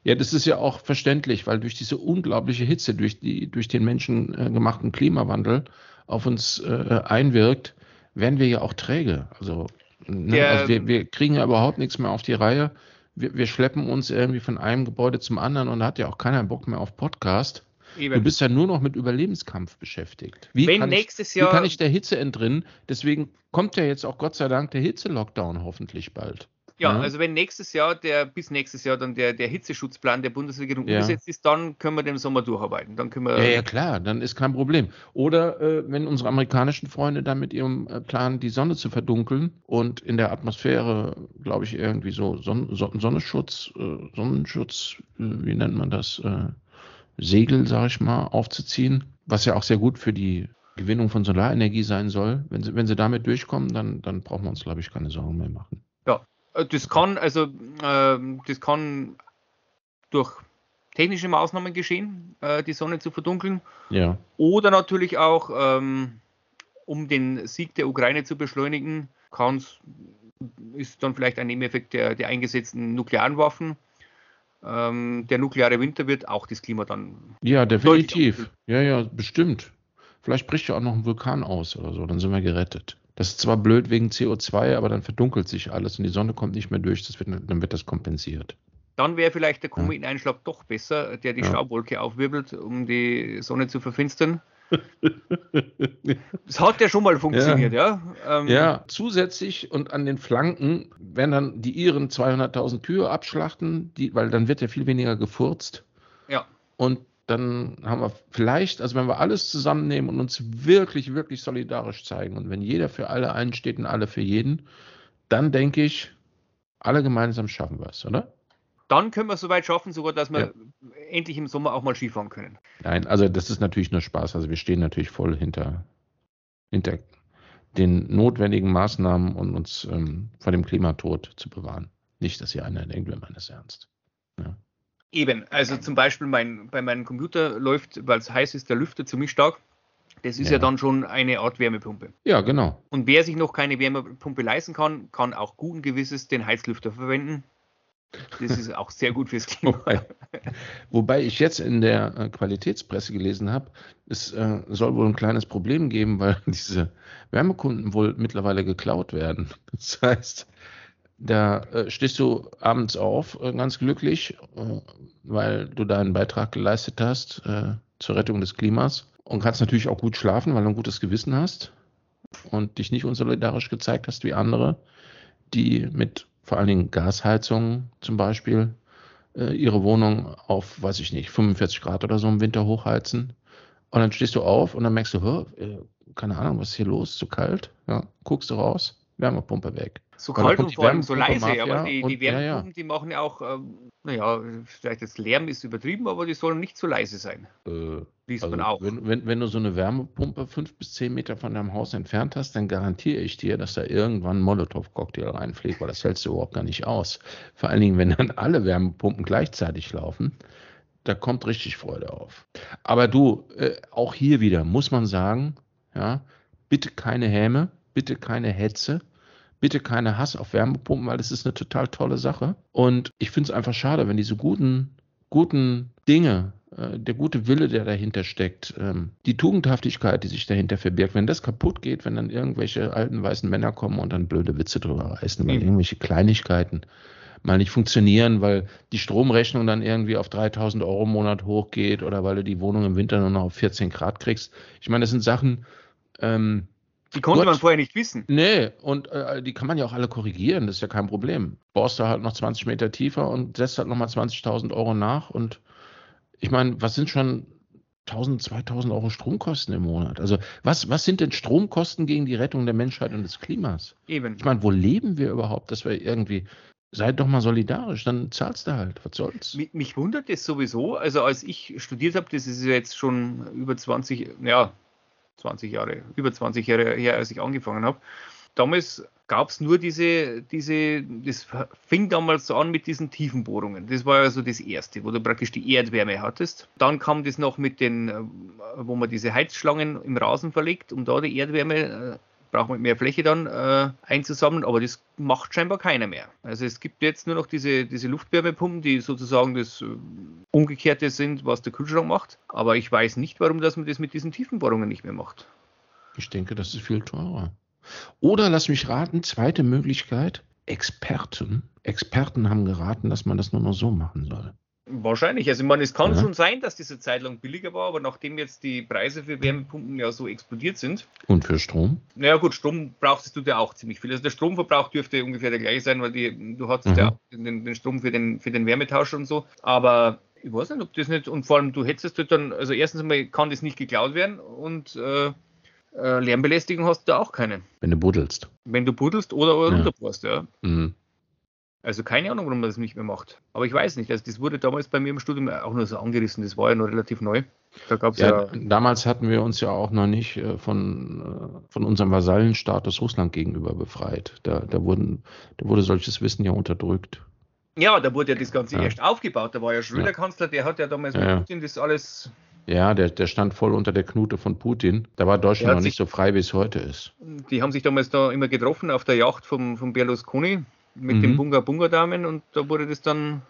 Ja, das ist ja auch verständlich, weil durch diese unglaubliche Hitze, durch, die, durch den menschengemachten Klimawandel auf uns äh, einwirkt, werden wir ja auch träge. Also, ne, ja, also wir, wir, kriegen ja überhaupt nichts mehr auf die Reihe. Wir, wir, schleppen uns irgendwie von einem Gebäude zum anderen und da hat ja auch keiner Bock mehr auf Podcast. Eben. Du bist ja nur noch mit Überlebenskampf beschäftigt. Wie, Wenn kann nächstes ich, Jahr, wie kann ich der Hitze entrinnen? Deswegen kommt ja jetzt auch Gott sei Dank der Hitze-Lockdown hoffentlich bald. Ja, ja, also wenn nächstes Jahr der, bis nächstes Jahr dann der, der Hitzeschutzplan der Bundesregierung ja. umgesetzt ist, dann können wir den Sommer durcharbeiten. Dann können wir, ja, ja, klar, dann ist kein Problem. Oder äh, wenn unsere amerikanischen Freunde dann mit ihrem äh, Plan, die Sonne zu verdunkeln und in der Atmosphäre, glaube ich, irgendwie so Son Son Sonnenschutz, äh, Sonnenschutz, äh, wie nennt man das, äh, Segel, sage ich mal, aufzuziehen, was ja auch sehr gut für die Gewinnung von Solarenergie sein soll. Wenn sie, wenn sie damit durchkommen, dann, dann brauchen wir uns, glaube ich, keine Sorgen mehr machen. Äh, das kann, also, äh, das kann durch technische Maßnahmen geschehen, äh, die Sonne zu verdunkeln. Ja. Oder natürlich auch, ähm, um den Sieg der Ukraine zu beschleunigen, kann ist dann vielleicht ein Nebeneffekt der, der eingesetzten nuklearen Waffen. ähm, der nukleare Winter wird auch das Klima dann. Ja, definitiv. Ja, ja, bestimmt. Vielleicht bricht ja auch noch ein Vulkan aus oder so, dann sind wir gerettet. Das ist zwar blöd wegen CO2, aber dann verdunkelt sich alles und die Sonne kommt nicht mehr durch, das wird, dann wird das kompensiert. Dann wäre vielleicht der Kometeneinschlag ja. doch besser, der die ja. Staubwolke aufwirbelt, um die Sonne zu verfinstern. Das hat ja schon mal funktioniert, ja. Ja. Ähm, ja, zusätzlich und an den Flanken werden dann die Iren 200.000 Kühe abschlachten, die, weil dann wird ja viel weniger gefurzt. Ja. Und dann haben wir vielleicht, also wenn wir alles zusammennehmen und uns wirklich, wirklich solidarisch zeigen und wenn jeder für alle einsteht und alle für jeden, dann denke ich, alle gemeinsam schaffen wir es, oder? dann können wir es soweit schaffen, sogar, dass wir ja. endlich im Sommer auch mal Skifahren können. Nein, also das ist natürlich nur Spaß. Also wir stehen natürlich voll hinter, hinter den notwendigen Maßnahmen, um uns ähm, vor dem Klimatod zu bewahren. Nicht, dass hier einer denkt, wir meinen es ernst. Ja. Eben, also zum Beispiel mein, bei meinem Computer läuft, weil es heiß ist, der Lüfter ziemlich stark. Das ist ja. ja. dann schon eine Art Wärmepumpe. Ja, genau. Und wer sich noch keine Wärmepumpe leisten kann, kann auch guten Gewisses den Heizlüfter verwenden. Das ist auch sehr gut fürs Klima. Wobei, wobei ich jetzt in der äh, Qualitätspresse gelesen habe, es äh, soll wohl ein kleines Problem geben, weil diese Wärmekunden wohl mittlerweile geklaut werden. Das heißt, da äh, stehst du abends auf, äh, ganz glücklich, äh, weil du deinen Beitrag geleistet hast äh, zur Rettung des Klimas und kannst natürlich auch gut schlafen, weil du ein gutes Gewissen hast und dich nicht unsolidarisch gezeigt hast wie andere, die mit vor allen Dingen Gasheizungen zum Beispiel, äh, ihre Wohnung auf, weiß ich nicht, 45 Grad oder so im Winter hochheizen. Und dann stehst du auf und dann merkst du, äh, keine Ahnung, was ist hier los, zu kalt? Ja, guckst du raus, Wärmepumpe weg. So kalt und vor allem so leise, aber die, die Wärmepumpen, ja, ja. die machen ja auch, ähm, naja, vielleicht das Lärm ist übertrieben, aber die sollen nicht so leise sein. Äh, Liest also man auch. Wenn, wenn, wenn, du so eine Wärmepumpe fünf bis zehn Meter von deinem Haus entfernt hast, dann garantiere ich dir, dass da irgendwann ein Molotow-Cocktail reinfliegt, weil das hältst du überhaupt gar nicht aus. Vor allen Dingen, wenn dann alle Wärmepumpen gleichzeitig laufen, da kommt richtig Freude auf. Aber du, äh, auch hier wieder muss man sagen, ja, bitte keine Häme, bitte keine Hetze bitte keine Hass auf Wärmepumpen, weil das ist eine total tolle Sache. Und ich finde es einfach schade, wenn diese guten, guten Dinge, äh, der gute Wille, der dahinter steckt, ähm, die Tugendhaftigkeit, die sich dahinter verbirgt, wenn das kaputt geht, wenn dann irgendwelche alten weißen Männer kommen und dann blöde Witze drüber reißen, weil mhm. irgendwelche Kleinigkeiten mal nicht funktionieren, weil die Stromrechnung dann irgendwie auf 3000 Euro im Monat hochgeht oder weil du die Wohnung im Winter nur noch auf 14 Grad kriegst. Ich meine, das sind Sachen, ähm, die konnte Gott, man vorher nicht wissen. Nee, und äh, die kann man ja auch alle korrigieren, das ist ja kein Problem. Bohrst du halt noch 20 Meter tiefer und setzt halt nochmal 20.000 Euro nach. Und ich meine, was sind schon 1000, 2000 Euro Stromkosten im Monat? Also, was, was sind denn Stromkosten gegen die Rettung der Menschheit und des Klimas? Eben. Ich meine, wo leben wir überhaupt, dass wir irgendwie Seid doch mal solidarisch, dann zahlst du halt. Was soll's? Mich, mich wundert es sowieso. Also, als ich studiert habe, das ist jetzt schon über 20, ja, 20 Jahre, über 20 Jahre her, als ich angefangen habe. Damals gab es nur diese, diese, das fing damals so an mit diesen Tiefenbohrungen. Das war ja so das erste, wo du praktisch die Erdwärme hattest. Dann kam das noch mit den, wo man diese Heizschlangen im Rasen verlegt, um da die Erdwärme äh, braucht man mehr Fläche dann äh, einzusammeln, aber das macht scheinbar keiner mehr. Also es gibt jetzt nur noch diese, diese Luftwärmepumpen, die sozusagen das äh, Umgekehrte sind, was der Kühlschrank macht. Aber ich weiß nicht, warum dass man das mit diesen Tiefenbohrungen nicht mehr macht. Ich denke, das ist viel teurer. Oder lass mich raten, zweite Möglichkeit, Experten. Experten haben geraten, dass man das nur noch so machen soll. Wahrscheinlich. Also ich meine, es kann ja. schon sein, dass diese Zeit lang billiger war, aber nachdem jetzt die Preise für Wärmepumpen ja so explodiert sind. Und für Strom? Naja gut, Strom brauchst du ja auch ziemlich viel. Also der Stromverbrauch dürfte ungefähr der gleiche sein, weil die, du hattest mhm. ja den, den, Strom für den, für den Wärmetausch und so. Aber ich weiß nicht, ob das nicht, und vor allem du hättest dann, also erstens einmal kann das nicht geklaut werden und äh, äh, Lärmbelästigung hast du da auch keine. Wenn du buddelst. Wenn du buddelst oder, oder ja. runterbohrst, ja. Mhm. Also keine Ahnung, warum man das nicht mehr macht. Aber ich weiß nicht. Also das wurde damals bei mir im Studium auch nur so angerissen. Das war ja noch relativ neu. Da gab's ja, ja damals hatten wir uns ja auch noch nicht äh, von, äh, von unserem Vasallenstatus Russland gegenüber befreit. Da, da, wurden, da wurde solches Wissen ja unterdrückt. Ja, da wurde ja das Ganze ja. erst aufgebaut. Da war ja Schröder ja. Kanzler, der hat ja damals mit Putin das alles ja, der, der stand voll unter der Knute von Putin. Da war Deutschland noch nicht so frei, wie es heute ist. Die haben sich damals da immer getroffen auf der Yacht vom, vom Berlusconi mit mhm. den Bunga Bunga Damen und da wurde das dann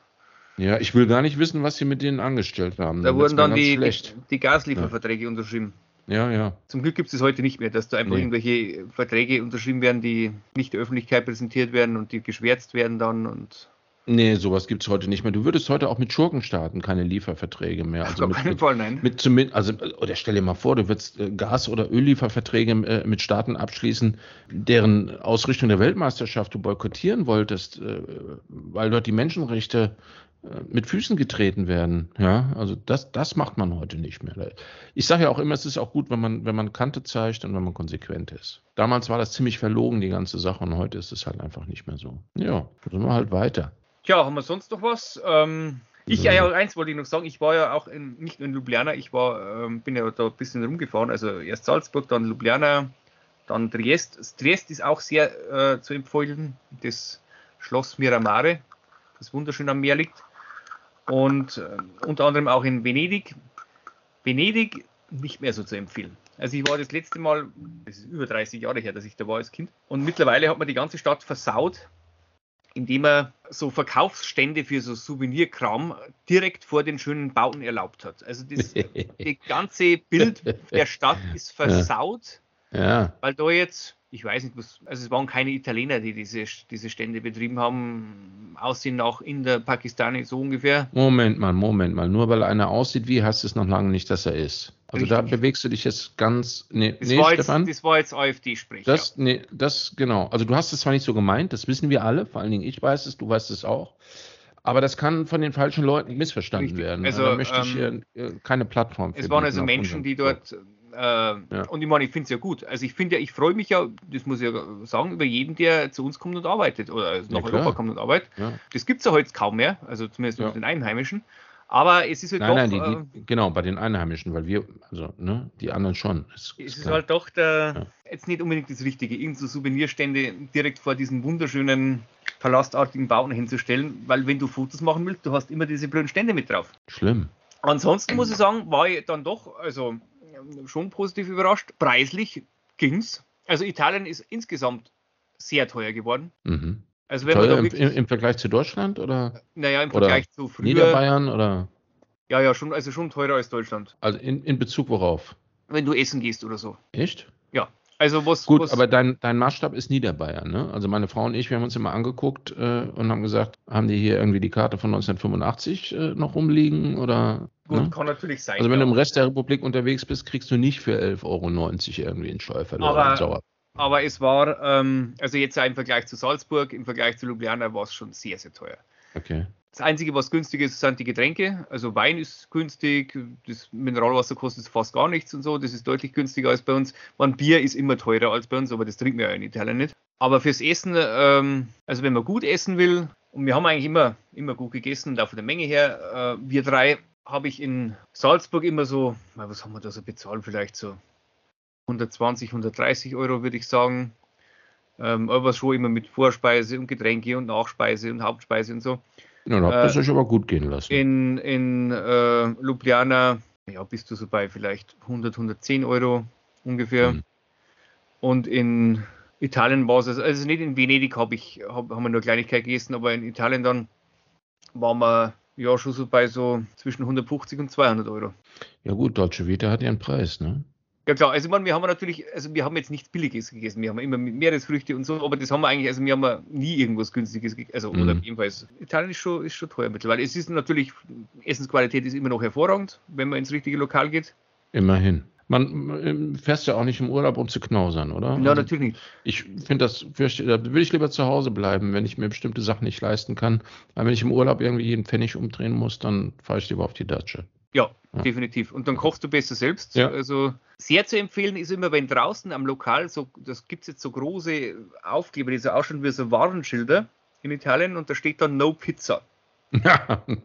Ja, ich will gar nicht wissen, was sie mit denen angestellt haben. Da wurden dann die, die, die, Gaslieferverträge ja. unterschrieben. Ja, ja. Zum Glück gibt es heute nicht mehr, dass da einfach nee. irgendwelche Verträge unterschrieben werden, die nicht der Öffentlichkeit präsentiert werden und die geschwärzt werden dann und Nee, sowas gibt es heute nicht mehr. Du würdest heute auch mit Schurkenstaaten keine Lieferverträge mehr. Also Auf keinen Fall, nein. Mit, mit, also, oder stell dir mal vor, du würdest äh, Gas- oder Öllieferverträge äh, mit Staaten abschließen, deren Ausrichtung der Weltmeisterschaft du boykottieren wolltest, äh, weil dort die Menschenrechte mit Füßen getreten werden. Ja, also das, das macht man heute nicht mehr. Ich sage ja auch immer, es ist auch gut, wenn man, wenn man Kante zeigt und wenn man konsequent ist. Damals war das ziemlich verlogen, die ganze Sache, und heute ist es halt einfach nicht mehr so. Ja, da sind wir halt weiter. Tja, haben wir sonst noch was? Ähm, ich, ja, ja, eins wollte ich noch sagen, ich war ja auch in, nicht nur in Ljubljana, ich war, ähm, bin ja da ein bisschen rumgefahren, also erst Salzburg, dann Ljubljana, dann Triest. Triest ist auch sehr äh, zu empfehlen, das Schloss Miramare, das wunderschön am Meer liegt. Und äh, unter anderem auch in Venedig. Venedig nicht mehr so zu empfehlen. Also ich war das letzte Mal, das ist über 30 Jahre her, dass ich da war als Kind. Und mittlerweile hat man die ganze Stadt versaut indem er so Verkaufsstände für so Souvenirkram direkt vor den schönen Bauten erlaubt hat. Also das, das ganze Bild der Stadt ist versaut, ja. weil da jetzt, ich weiß nicht, was, also es waren keine Italiener, die diese, diese Stände betrieben haben, aussehen auch in der Pakistani so ungefähr. Moment mal, Moment mal, nur weil einer aussieht wie, heißt es noch lange nicht, dass er ist. Also Richtig. da bewegst du dich jetzt ganz. Nee, das, nee, war, jetzt, das war jetzt AfD-Sprech. Das, ja. nee, das, genau. Also du hast es zwar nicht so gemeint, das wissen wir alle, vor allen Dingen ich weiß es, du weißt es auch. Aber das kann von den falschen Leuten missverstanden Richtig. werden. Also, da möchte ich hier ähm, äh, keine Plattform für. Es waren also Menschen, die dort. Äh, ja. Und ich meine, ich finde es ja gut. Also ich finde ja, ich freue mich ja, das muss ich ja sagen, über jeden, der zu uns kommt und arbeitet oder nach ja, Europa kommt und arbeitet. Das gibt es ja heute kaum mehr, also zumindest ja. den Einheimischen. Aber es ist halt nein, doch. Nein, die, die, äh, genau, bei den Einheimischen, weil wir, also, ne, die anderen schon. Es, es ist halt doch der, ja. jetzt nicht unbedingt das Richtige, irgend so Souvenirstände direkt vor diesen wunderschönen palastartigen Bauten hinzustellen, weil wenn du Fotos machen willst, du hast immer diese blöden Stände mit drauf. Schlimm. Ansonsten muss ich sagen, war ich dann doch, also schon positiv überrascht. Preislich ging's. Also Italien ist insgesamt sehr teuer geworden. Mhm. Also wenn Teuer im, im, Vergleich zu Deutschland oder? Naja, im Vergleich oder zu früher. Niederbayern oder? Ja, ja, schon, also schon teurer als Deutschland. Also in, in Bezug worauf? Wenn du essen gehst oder so. Echt? Ja. Also was. Gut, was, aber dein, dein Maßstab ist Niederbayern, ne? Also meine Frau und ich, wir haben uns immer angeguckt äh, und haben gesagt, haben die hier irgendwie die Karte von 1985 äh, noch rumliegen oder? Gut, ne? kann natürlich sein. Also wenn ja. du im Rest der Republik unterwegs bist, kriegst du nicht für 11,90 Euro irgendwie einen Steuerverlust. Aber, aber es war, ähm, also jetzt im Vergleich zu Salzburg, im Vergleich zu Ljubljana war es schon sehr, sehr teuer. Okay. Das Einzige, was günstig ist, sind die Getränke. Also Wein ist günstig, das Mineralwasser kostet fast gar nichts und so. Das ist deutlich günstiger als bei uns. Man Bier ist immer teurer als bei uns, aber das trinken wir ja in Italien nicht. Aber fürs Essen, ähm, also wenn man gut essen will, und wir haben eigentlich immer, immer gut gegessen auch von der Menge her, äh, wir drei habe ich in Salzburg immer so, was haben wir da so bezahlt, vielleicht so 120, 130 Euro, würde ich sagen. Ähm, aber schon immer mit Vorspeise und Getränke und Nachspeise und Hauptspeise und so. Ja, dann habt ihr es äh, euch aber gut gehen lassen. In, in äh, Ljubljana ja, bist du so bei vielleicht 100, 110 Euro ungefähr. Mhm. Und in Italien war es, also, also nicht in Venedig hab ich, hab, haben wir nur Kleinigkeit gegessen, aber in Italien dann waren wir ja schon so bei so zwischen 150 und 200 Euro. Ja gut, Deutsche Vita hat ja einen Preis, ne? Ja klar, also meine, wir haben natürlich, also wir haben jetzt nichts Billiges gegessen, wir haben immer Meeresfrüchte und so, aber das haben wir eigentlich, also wir haben nie irgendwas Günstiges gegessen, also mhm. oder jedenfalls, Italien ist schon, ist schon teuer mittlerweile. Es ist natürlich, Essensqualität ist immer noch hervorragend, wenn man ins richtige Lokal geht. Immerhin. Man ähm, fährst ja auch nicht im Urlaub, um zu knausern, oder? Ja, also, natürlich nicht. Ich finde das, da will ich lieber zu Hause bleiben, wenn ich mir bestimmte Sachen nicht leisten kann. Weil wenn ich im Urlaub irgendwie jeden Pfennig umdrehen muss, dann fahre ich lieber auf die Datsche. Ja, ja, definitiv. Und dann kochst du besser selbst. Ja. Also sehr zu empfehlen ist immer, wenn draußen am Lokal, so, das gibt es jetzt so große Aufkleber, die so ausschauen wie so Warenschilder in Italien und da steht dann No Pizza.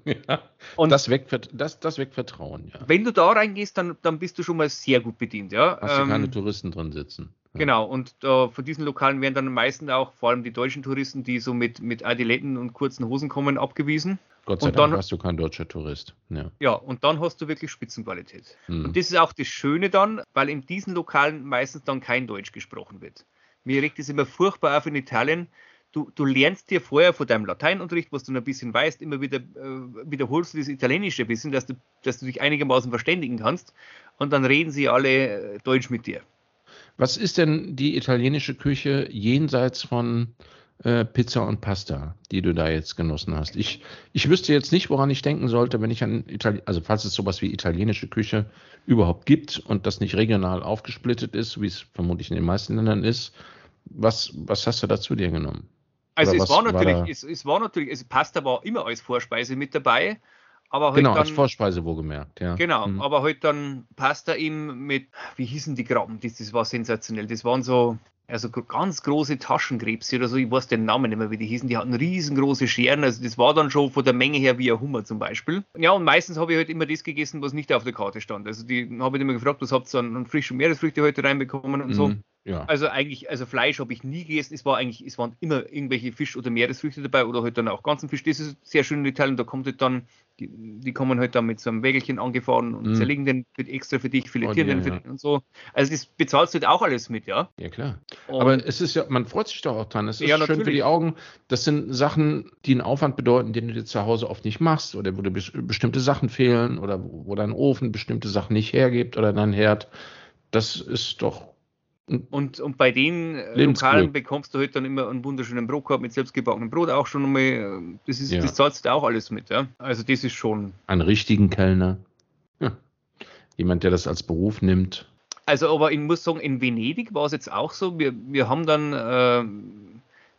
Ja. Und das weckt, das, das weckt Vertrauen, ja. Wenn du da reingehst, dann, dann bist du schon mal sehr gut bedient, ja. Hast du ähm, keine Touristen drin sitzen. Genau, und äh, von diesen Lokalen werden dann meistens auch, vor allem die deutschen Touristen, die so mit, mit Adiletten und kurzen Hosen kommen, abgewiesen. Gott sei und Dank dann, warst du kein deutscher Tourist. Ja. ja, und dann hast du wirklich Spitzenqualität. Hm. Und das ist auch das Schöne dann, weil in diesen Lokalen meistens dann kein Deutsch gesprochen wird. Mir regt es immer furchtbar auf in Italien, du, du lernst dir vorher von deinem Lateinunterricht, was du noch ein bisschen weißt, immer wieder äh, wiederholst du das Italienische ein bisschen, dass du, dass du dich einigermaßen verständigen kannst und dann reden sie alle äh, Deutsch mit dir. Was ist denn die italienische Küche jenseits von äh, Pizza und Pasta, die du da jetzt genossen hast? Ich, ich wüsste jetzt nicht, woran ich denken sollte, wenn ich an Italien, also falls es sowas wie italienische Küche überhaupt gibt und das nicht regional aufgesplittet ist, wie es vermutlich in den meisten Ländern ist. Was, was hast du da zu dir genommen? Also es war natürlich, war es, es, war natürlich, also Pasta war immer als Vorspeise mit dabei. Aber halt genau, dann, als Vorspeise wohlgemerkt, ja. Genau, mhm. aber halt dann Pasta eben mit, wie hießen die Graben? Das, das war sensationell. Das waren so, also ganz große Taschenkrebse oder so, ich weiß den Namen nicht mehr, wie die hießen, die hatten riesengroße Scheren, also das war dann schon von der Menge her wie ein Hummer zum Beispiel. Ja, und meistens habe ich halt immer das gegessen, was nicht auf der Karte stand. Also die habe ich immer gefragt, was habt ihr an, frischen Meeresfrüchte heute reinbekommen und mhm. so. Ja. Also eigentlich, also Fleisch habe ich nie gegessen. Es war eigentlich, es waren immer irgendwelche Fisch- oder Meeresfrüchte dabei oder halt dann auch ganzen Fisch. Das ist sehr schön in Italien. Da kommt halt dann, die, die kommen halt dann mit so einem Wägelchen angefahren und mm. zerlegen den extra für dich, filetieren oh, den ja. und so. Also das bezahlst du halt auch alles mit, ja. Ja, klar. Und Aber es ist ja, man freut sich doch auch dran. Es ist ja, schön natürlich. für die Augen. Das sind Sachen, die einen Aufwand bedeuten, den du dir zu Hause oft nicht machst oder wo dir bestimmte Sachen fehlen oder wo dein Ofen bestimmte Sachen nicht hergibt oder dein Herd. Das ist doch und, und bei den äh, Lokalen bekommst du halt dann immer einen wunderschönen Brotkorb mit selbstgebackenem Brot auch schon einmal. Äh, das, ist, ja. das zahlst du auch alles mit, ja. Also das ist schon. Einen richtigen Kellner. Ja. Jemand, der das als Beruf nimmt. Also, aber ich muss sagen, in Venedig war es jetzt auch so. Wir, wir haben dann äh,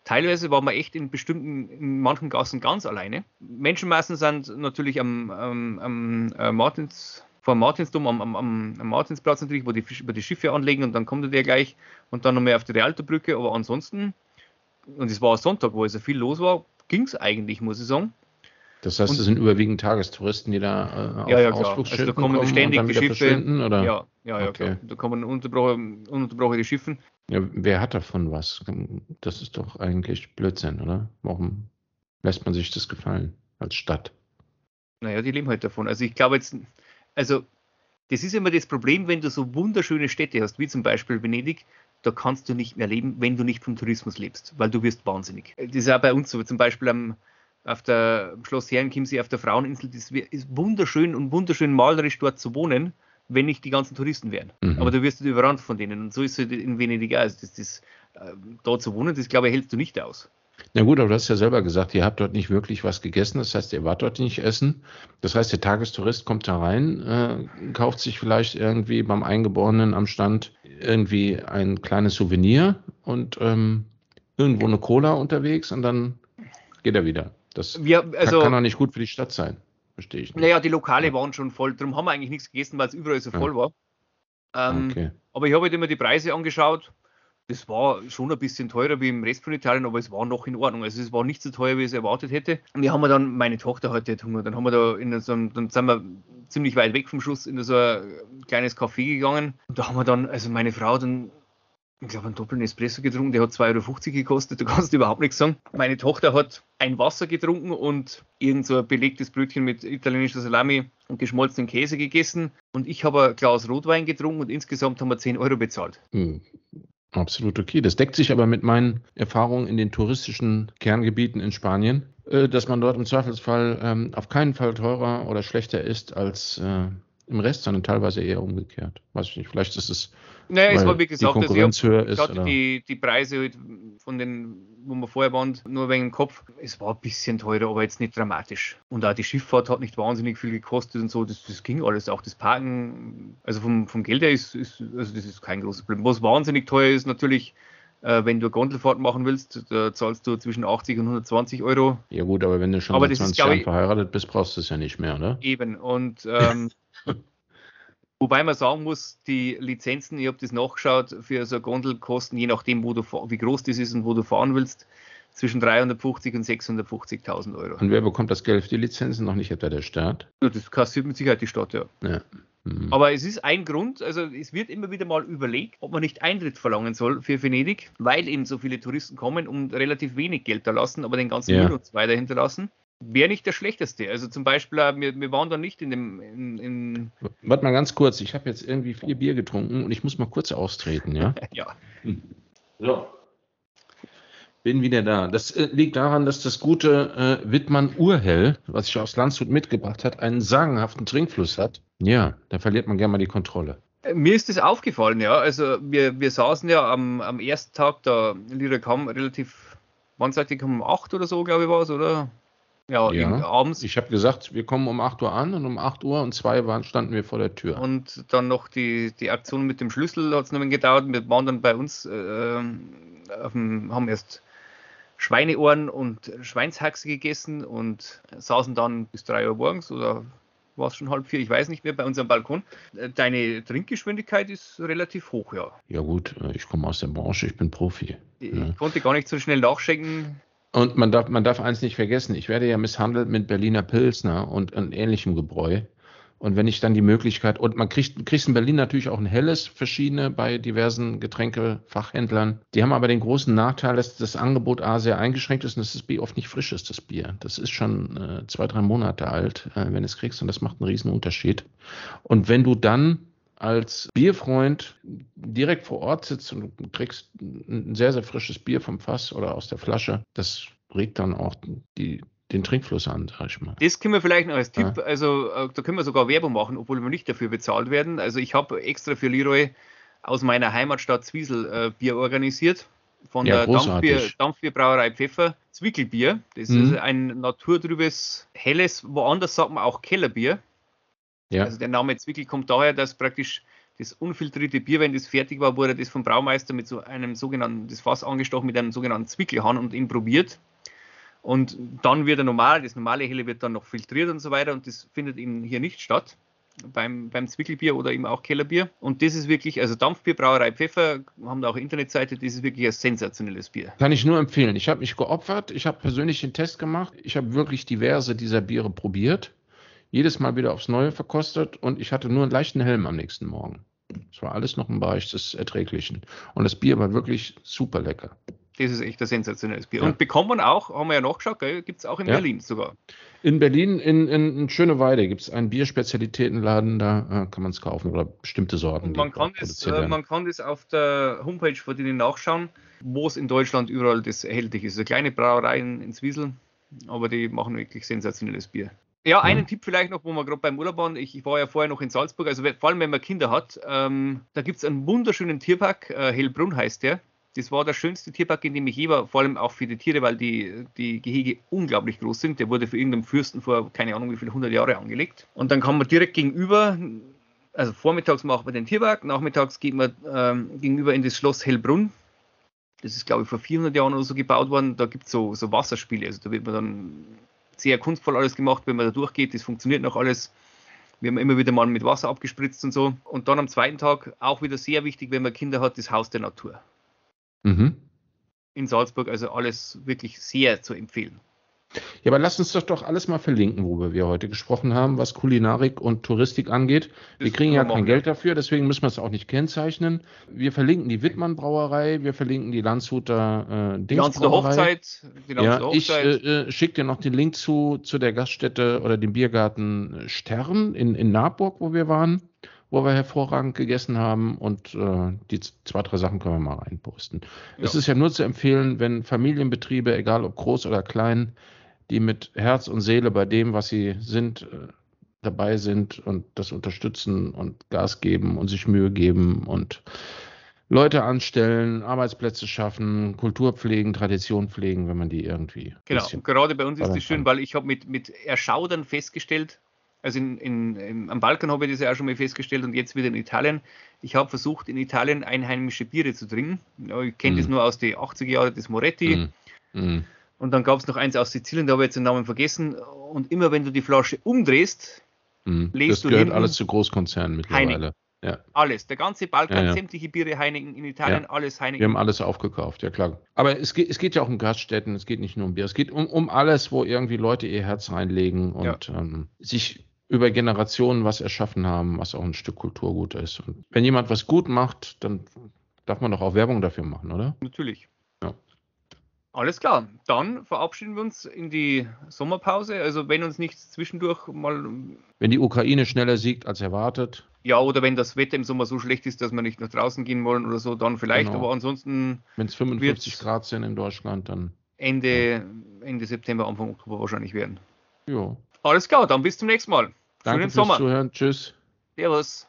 teilweise waren wir echt in bestimmten, in manchen Gassen ganz alleine. Menschenmassen sind natürlich am, am, am äh, Martins vor Martinsdom am, am, am, Martinsplatz natürlich, wo die, wo die Schiffe anlegen und dann kommt der gleich und dann nochmal auf die Realto-Brücke. Aber ansonsten, und es war Sonntag, wo also viel los war, ging es eigentlich, muss ich sagen. Das heißt, es sind überwiegend Tagestouristen, die da äh, ja, ja, Ausflugsschiffen also da kommen ständig die Schiffe. Oder? Ja, ja, ja, okay. klar. Da kommen ununterbrochene, ununterbrochene Schiffe. Ja, wer hat davon was? Das ist doch eigentlich Blödsinn, oder? Warum lässt man sich das gefallen als Stadt? Naja, die leben halt davon. Also ich glaube jetzt, also das ist immer das Problem, wenn du so wunderschöne Städte hast, wie zum Beispiel Venedig, da kannst du nicht mehr leben, wenn du nicht vom Tourismus lebst, weil du wirst wahnsinnig. Das ist auch bei uns so, zum Beispiel am, auf der Schloss Herrenchiemsee auf der Fraueninsel, das ist wunderschön und wunderschön malerisch dort zu wohnen, wenn nicht die ganzen Touristen wären. Mhm. Aber du wirst überrannt von denen. Und so ist es in Venedig auch. Also das, das, äh, da zu wohnen, das glaube ich, hältst du nicht aus. Na gut, aber du hast ja selber gesagt, ihr habt dort nicht wirklich was gegessen. Das heißt, ihr wart dort nicht essen. Das heißt, der Tagestourist kommt da rein, äh, kauft sich vielleicht irgendwie beim Eingeborenen am Stand irgendwie ein kleines Souvenir und ähm, irgendwo eine Cola unterwegs und dann geht er wieder. Das wir, also, kann doch nicht gut für die Stadt sein. Verstehe ich nicht. Naja, die Lokale ja. waren schon voll. Darum haben wir eigentlich nichts gegessen, weil es überall so voll ja. war. Ähm, okay. Aber ich habe halt immer die Preise angeschaut das war schon ein bisschen teurer wie im Rest von Italien, aber es war noch in Ordnung. Also es war nicht so teuer, wie ich es erwartet hätte. Und wir haben dann, meine Tochter hatte Hunger, dann haben wir da in so einem, dann sind wir ziemlich weit weg vom Schuss in so ein kleines Café gegangen. Und da haben wir dann, also meine Frau dann ich glaube, einen doppelten Espresso getrunken, der hat 2,50 Euro gekostet, da kannst du überhaupt nichts sagen. Meine Tochter hat ein Wasser getrunken und irgend so ein belegtes Brötchen mit italienischer Salami und geschmolzenen Käse gegessen. Und ich habe ein Glas Rotwein getrunken und insgesamt haben wir 10 Euro bezahlt. Hm. Absolut okay. Das deckt sich aber mit meinen Erfahrungen in den touristischen Kerngebieten in Spanien, äh, dass man dort im Zweifelsfall ähm, auf keinen Fall teurer oder schlechter ist als äh, im Rest, sondern teilweise eher umgekehrt. Weiß ich nicht, vielleicht ist es. Naja, es war wie gesagt, die Konkurrenz also höher ist. Oder? Die, die Preise halt von den, wo wir vorher waren, nur wegen dem Kopf, es war ein bisschen teurer, aber jetzt nicht dramatisch. Und auch die Schifffahrt hat nicht wahnsinnig viel gekostet und so, das, das ging alles. Auch das Parken, also vom, vom Geld her ist, ist, also das ist kein großes Problem. Was wahnsinnig teuer ist, natürlich, äh, wenn du eine Gondelfahrt machen willst, da zahlst du zwischen 80 und 120 Euro. Ja gut, aber wenn du schon aber seit 20 Jahren verheiratet bist, brauchst du es ja nicht mehr, oder? Eben. Und ähm, Wobei man sagen muss, die Lizenzen, ich habe das nachgeschaut, für so eine Gondel kosten, je nachdem, wo du, wie groß das ist und wo du fahren willst, zwischen 350 und 650.000 Euro. Und wer bekommt das Geld für die Lizenzen? Noch nicht etwa der Staat? Ja, das kassiert mit Sicherheit die Stadt, ja. ja. Mhm. Aber es ist ein Grund, also es wird immer wieder mal überlegt, ob man nicht Eintritt verlangen soll für Venedig, weil eben so viele Touristen kommen und relativ wenig Geld da lassen, aber den ganzen ja. Müll und so weiter hinterlassen wäre nicht der schlechteste. Also zum Beispiel, äh, wir, wir waren da nicht in dem. In, in Warte mal ganz kurz, ich habe jetzt irgendwie vier Bier getrunken und ich muss mal kurz austreten, ja? ja. Hm. So. Bin wieder da. Das äh, liegt daran, dass das gute äh, Wittmann Urhell, was ich aus Landshut mitgebracht hat, einen sagenhaften Trinkfluss hat. Ja, da verliert man gerne mal die Kontrolle. Äh, mir ist das aufgefallen, ja. Also wir, wir saßen ja am, am ersten Tag, da Lira kam relativ, wann seid ihr um 8 oder so, glaube ich, war es, oder? Ja, ja. abends. Ich habe gesagt, wir kommen um 8 Uhr an und um 8 Uhr und 2 waren, standen wir vor der Tür. Und dann noch die, die Aktion mit dem Schlüssel hat es noch ein gedauert. Wir waren dann bei uns, äh, dem, haben erst Schweineohren und Schweinshaxe gegessen und saßen dann bis 3 Uhr morgens oder war es schon halb vier, ich weiß nicht mehr, bei unserem Balkon. Äh, deine Trinkgeschwindigkeit ist relativ hoch, ja. Ja gut, äh, ich komme aus der Branche, ich bin Profi. Ich ja. konnte gar nicht so schnell nachschenken. Und man darf, man darf eins nicht vergessen, ich werde ja misshandelt mit Berliner Pilsner und, und ähnlichem Gebräu. Und wenn ich dann die Möglichkeit, und man kriegt, kriegt in Berlin natürlich auch ein helles, verschiedene bei diversen Getränkefachhändlern. Die haben aber den großen Nachteil, dass das Angebot A sehr eingeschränkt ist und dass das Bier oft nicht frisch ist, das Bier. Das ist schon äh, zwei, drei Monate alt, äh, wenn du es kriegst und das macht einen riesen Unterschied. Und wenn du dann als Bierfreund direkt vor Ort sitzt und du kriegst ein sehr, sehr frisches Bier vom Fass oder aus der Flasche, das regt dann auch die, den Trinkfluss an, sag ich mal. Das können wir vielleicht noch als Tipp, ja. also äh, da können wir sogar Werbung machen, obwohl wir nicht dafür bezahlt werden. Also ich habe extra für Leroy aus meiner Heimatstadt Zwiesel äh, Bier organisiert. Von ja, der Dampfbier, Dampfbierbrauerei Pfeffer, Zwickelbier. Das mhm. ist ein naturtrübes, helles, woanders sagt man auch Kellerbier. Ja. Also der Name Zwickel kommt daher, dass praktisch das unfiltrierte Bier, wenn das fertig war, wurde das vom Braumeister mit so einem sogenannten, das Fass angestochen mit einem sogenannten Zwickelhahn und ihn probiert. Und dann wird er normal, das normale Helle wird dann noch filtriert und so weiter und das findet eben hier nicht statt. Beim, beim Zwickelbier oder eben auch Kellerbier. Und das ist wirklich, also Dampfbierbrauerei Pfeffer, haben da auch Internetseite, das ist wirklich ein sensationelles Bier. Kann ich nur empfehlen. Ich habe mich geopfert, ich habe persönlich den Test gemacht, ich habe wirklich diverse dieser Biere probiert jedes Mal wieder aufs Neue verkostet und ich hatte nur einen leichten Helm am nächsten Morgen. Es war alles noch im Bereich des Erträglichen. Und das Bier war wirklich super lecker. Das ist echt ein sensationelles Bier. Ja. Und bekommt man auch, haben wir ja nachgeschaut, gibt es auch in ja. Berlin sogar. In Berlin, in, in, in Schöneweide, gibt es einen Bierspezialitätenladen, da äh, kann man es kaufen oder bestimmte Sorten. Und man, kann das, äh, man kann das auf der Homepage von denen nachschauen, wo es in Deutschland überall das erhältlich ist. Eine kleine Brauerei in, in Zwiesel, aber die machen wirklich sensationelles Bier. Ja, einen. Tipp vielleicht noch, wo wir gerade beim Urlaub waren. Ich, ich, war ja vorher noch in Salzburg, also vor allem wenn man Kinder hat, ähm, da gibt es einen wunderschönen Tierpark, äh, Hellbrunn heißt der. Das war der schönste Tierpark, in dem ich je war, vor allem auch für die Tiere, weil die, die Gehege unglaublich groß sind. Der wurde für irgendeinen Fürsten vor keine Ahnung wie viele hundert Jahre angelegt. Und dann kann man direkt gegenüber, also vormittags machen wir den Tierpark, nachmittags geht man ähm, gegenüber in das Schloss Hellbrunn. Das ist, glaube ich, vor 400 Jahren oder so gebaut worden. Da gibt es so, so Wasserspiele. Also da wird man dann sehr kunstvoll alles gemacht, wenn man da durchgeht. Das funktioniert noch alles. Wir haben immer wieder mal mit Wasser abgespritzt und so. Und dann am zweiten Tag auch wieder sehr wichtig, wenn man Kinder hat, das Haus der Natur. Mhm. In Salzburg, also alles wirklich sehr zu empfehlen. Ja, aber lass uns das doch alles mal verlinken, worüber wir heute gesprochen haben, was Kulinarik und Touristik angeht. Wir das kriegen ja kein Geld dafür, deswegen müssen wir es auch nicht kennzeichnen. Wir verlinken die Wittmann Brauerei, wir verlinken die Landshuter äh, Dingsbrauerei. Hochzeit. Die ja, Hochzeit. ich äh, äh schicke dir noch den Link zu, zu der Gaststätte oder dem Biergarten Stern in, in Naburg, wo wir waren wo wir hervorragend gegessen haben und äh, die zwei, drei Sachen können wir mal reinposten. Ja. Es ist ja nur zu empfehlen, wenn Familienbetriebe, egal ob groß oder klein, die mit Herz und Seele bei dem, was sie sind, äh, dabei sind und das unterstützen und Gas geben und sich Mühe geben und Leute anstellen, Arbeitsplätze schaffen, Kultur pflegen, Tradition pflegen, wenn man die irgendwie. Genau, gerade bei uns ist das schön, weil ich habe mit, mit Erschaudern festgestellt, also in, in, in, am Balkan habe ich das ja auch schon mal festgestellt und jetzt wieder in Italien. Ich habe versucht, in Italien einheimische Biere zu trinken. Ich kenne mm. das nur aus den 80er Jahren, das Moretti. Mm. Mm. Und dann gab es noch eins aus Sizilien, da habe ich jetzt den Namen vergessen. Und immer wenn du die Flasche umdrehst, mhm. lest das du. Das gehört alles zu Großkonzernen mittlerweile. Ja. Alles, der ganze Balkan, ja, ja. sämtliche Biere Heineken in Italien, alles Heineken. Wir haben alles aufgekauft, ja klar. Aber es geht, es geht ja auch um Gaststätten, es geht nicht nur um Bier, es geht um, um alles, wo irgendwie Leute ihr Herz reinlegen und ähm, sich über Generationen was erschaffen haben, was auch ein Stück Kulturgut ist. Und wenn jemand was gut macht, dann darf man doch auch Werbung dafür machen, oder? Natürlich. Alles klar, dann verabschieden wir uns in die Sommerpause. Also wenn uns nichts zwischendurch mal. Wenn die Ukraine schneller siegt als erwartet. Ja, oder wenn das Wetter im Sommer so schlecht ist, dass wir nicht nach draußen gehen wollen oder so, dann vielleicht. Genau. Aber ansonsten Wenn es 45 Grad sind in Deutschland, dann Ende, Ende September, Anfang Oktober wahrscheinlich werden. jo. Alles klar, dann bis zum nächsten Mal. Danke Schönen fürs Sommer. Zuhören. Tschüss. Servus.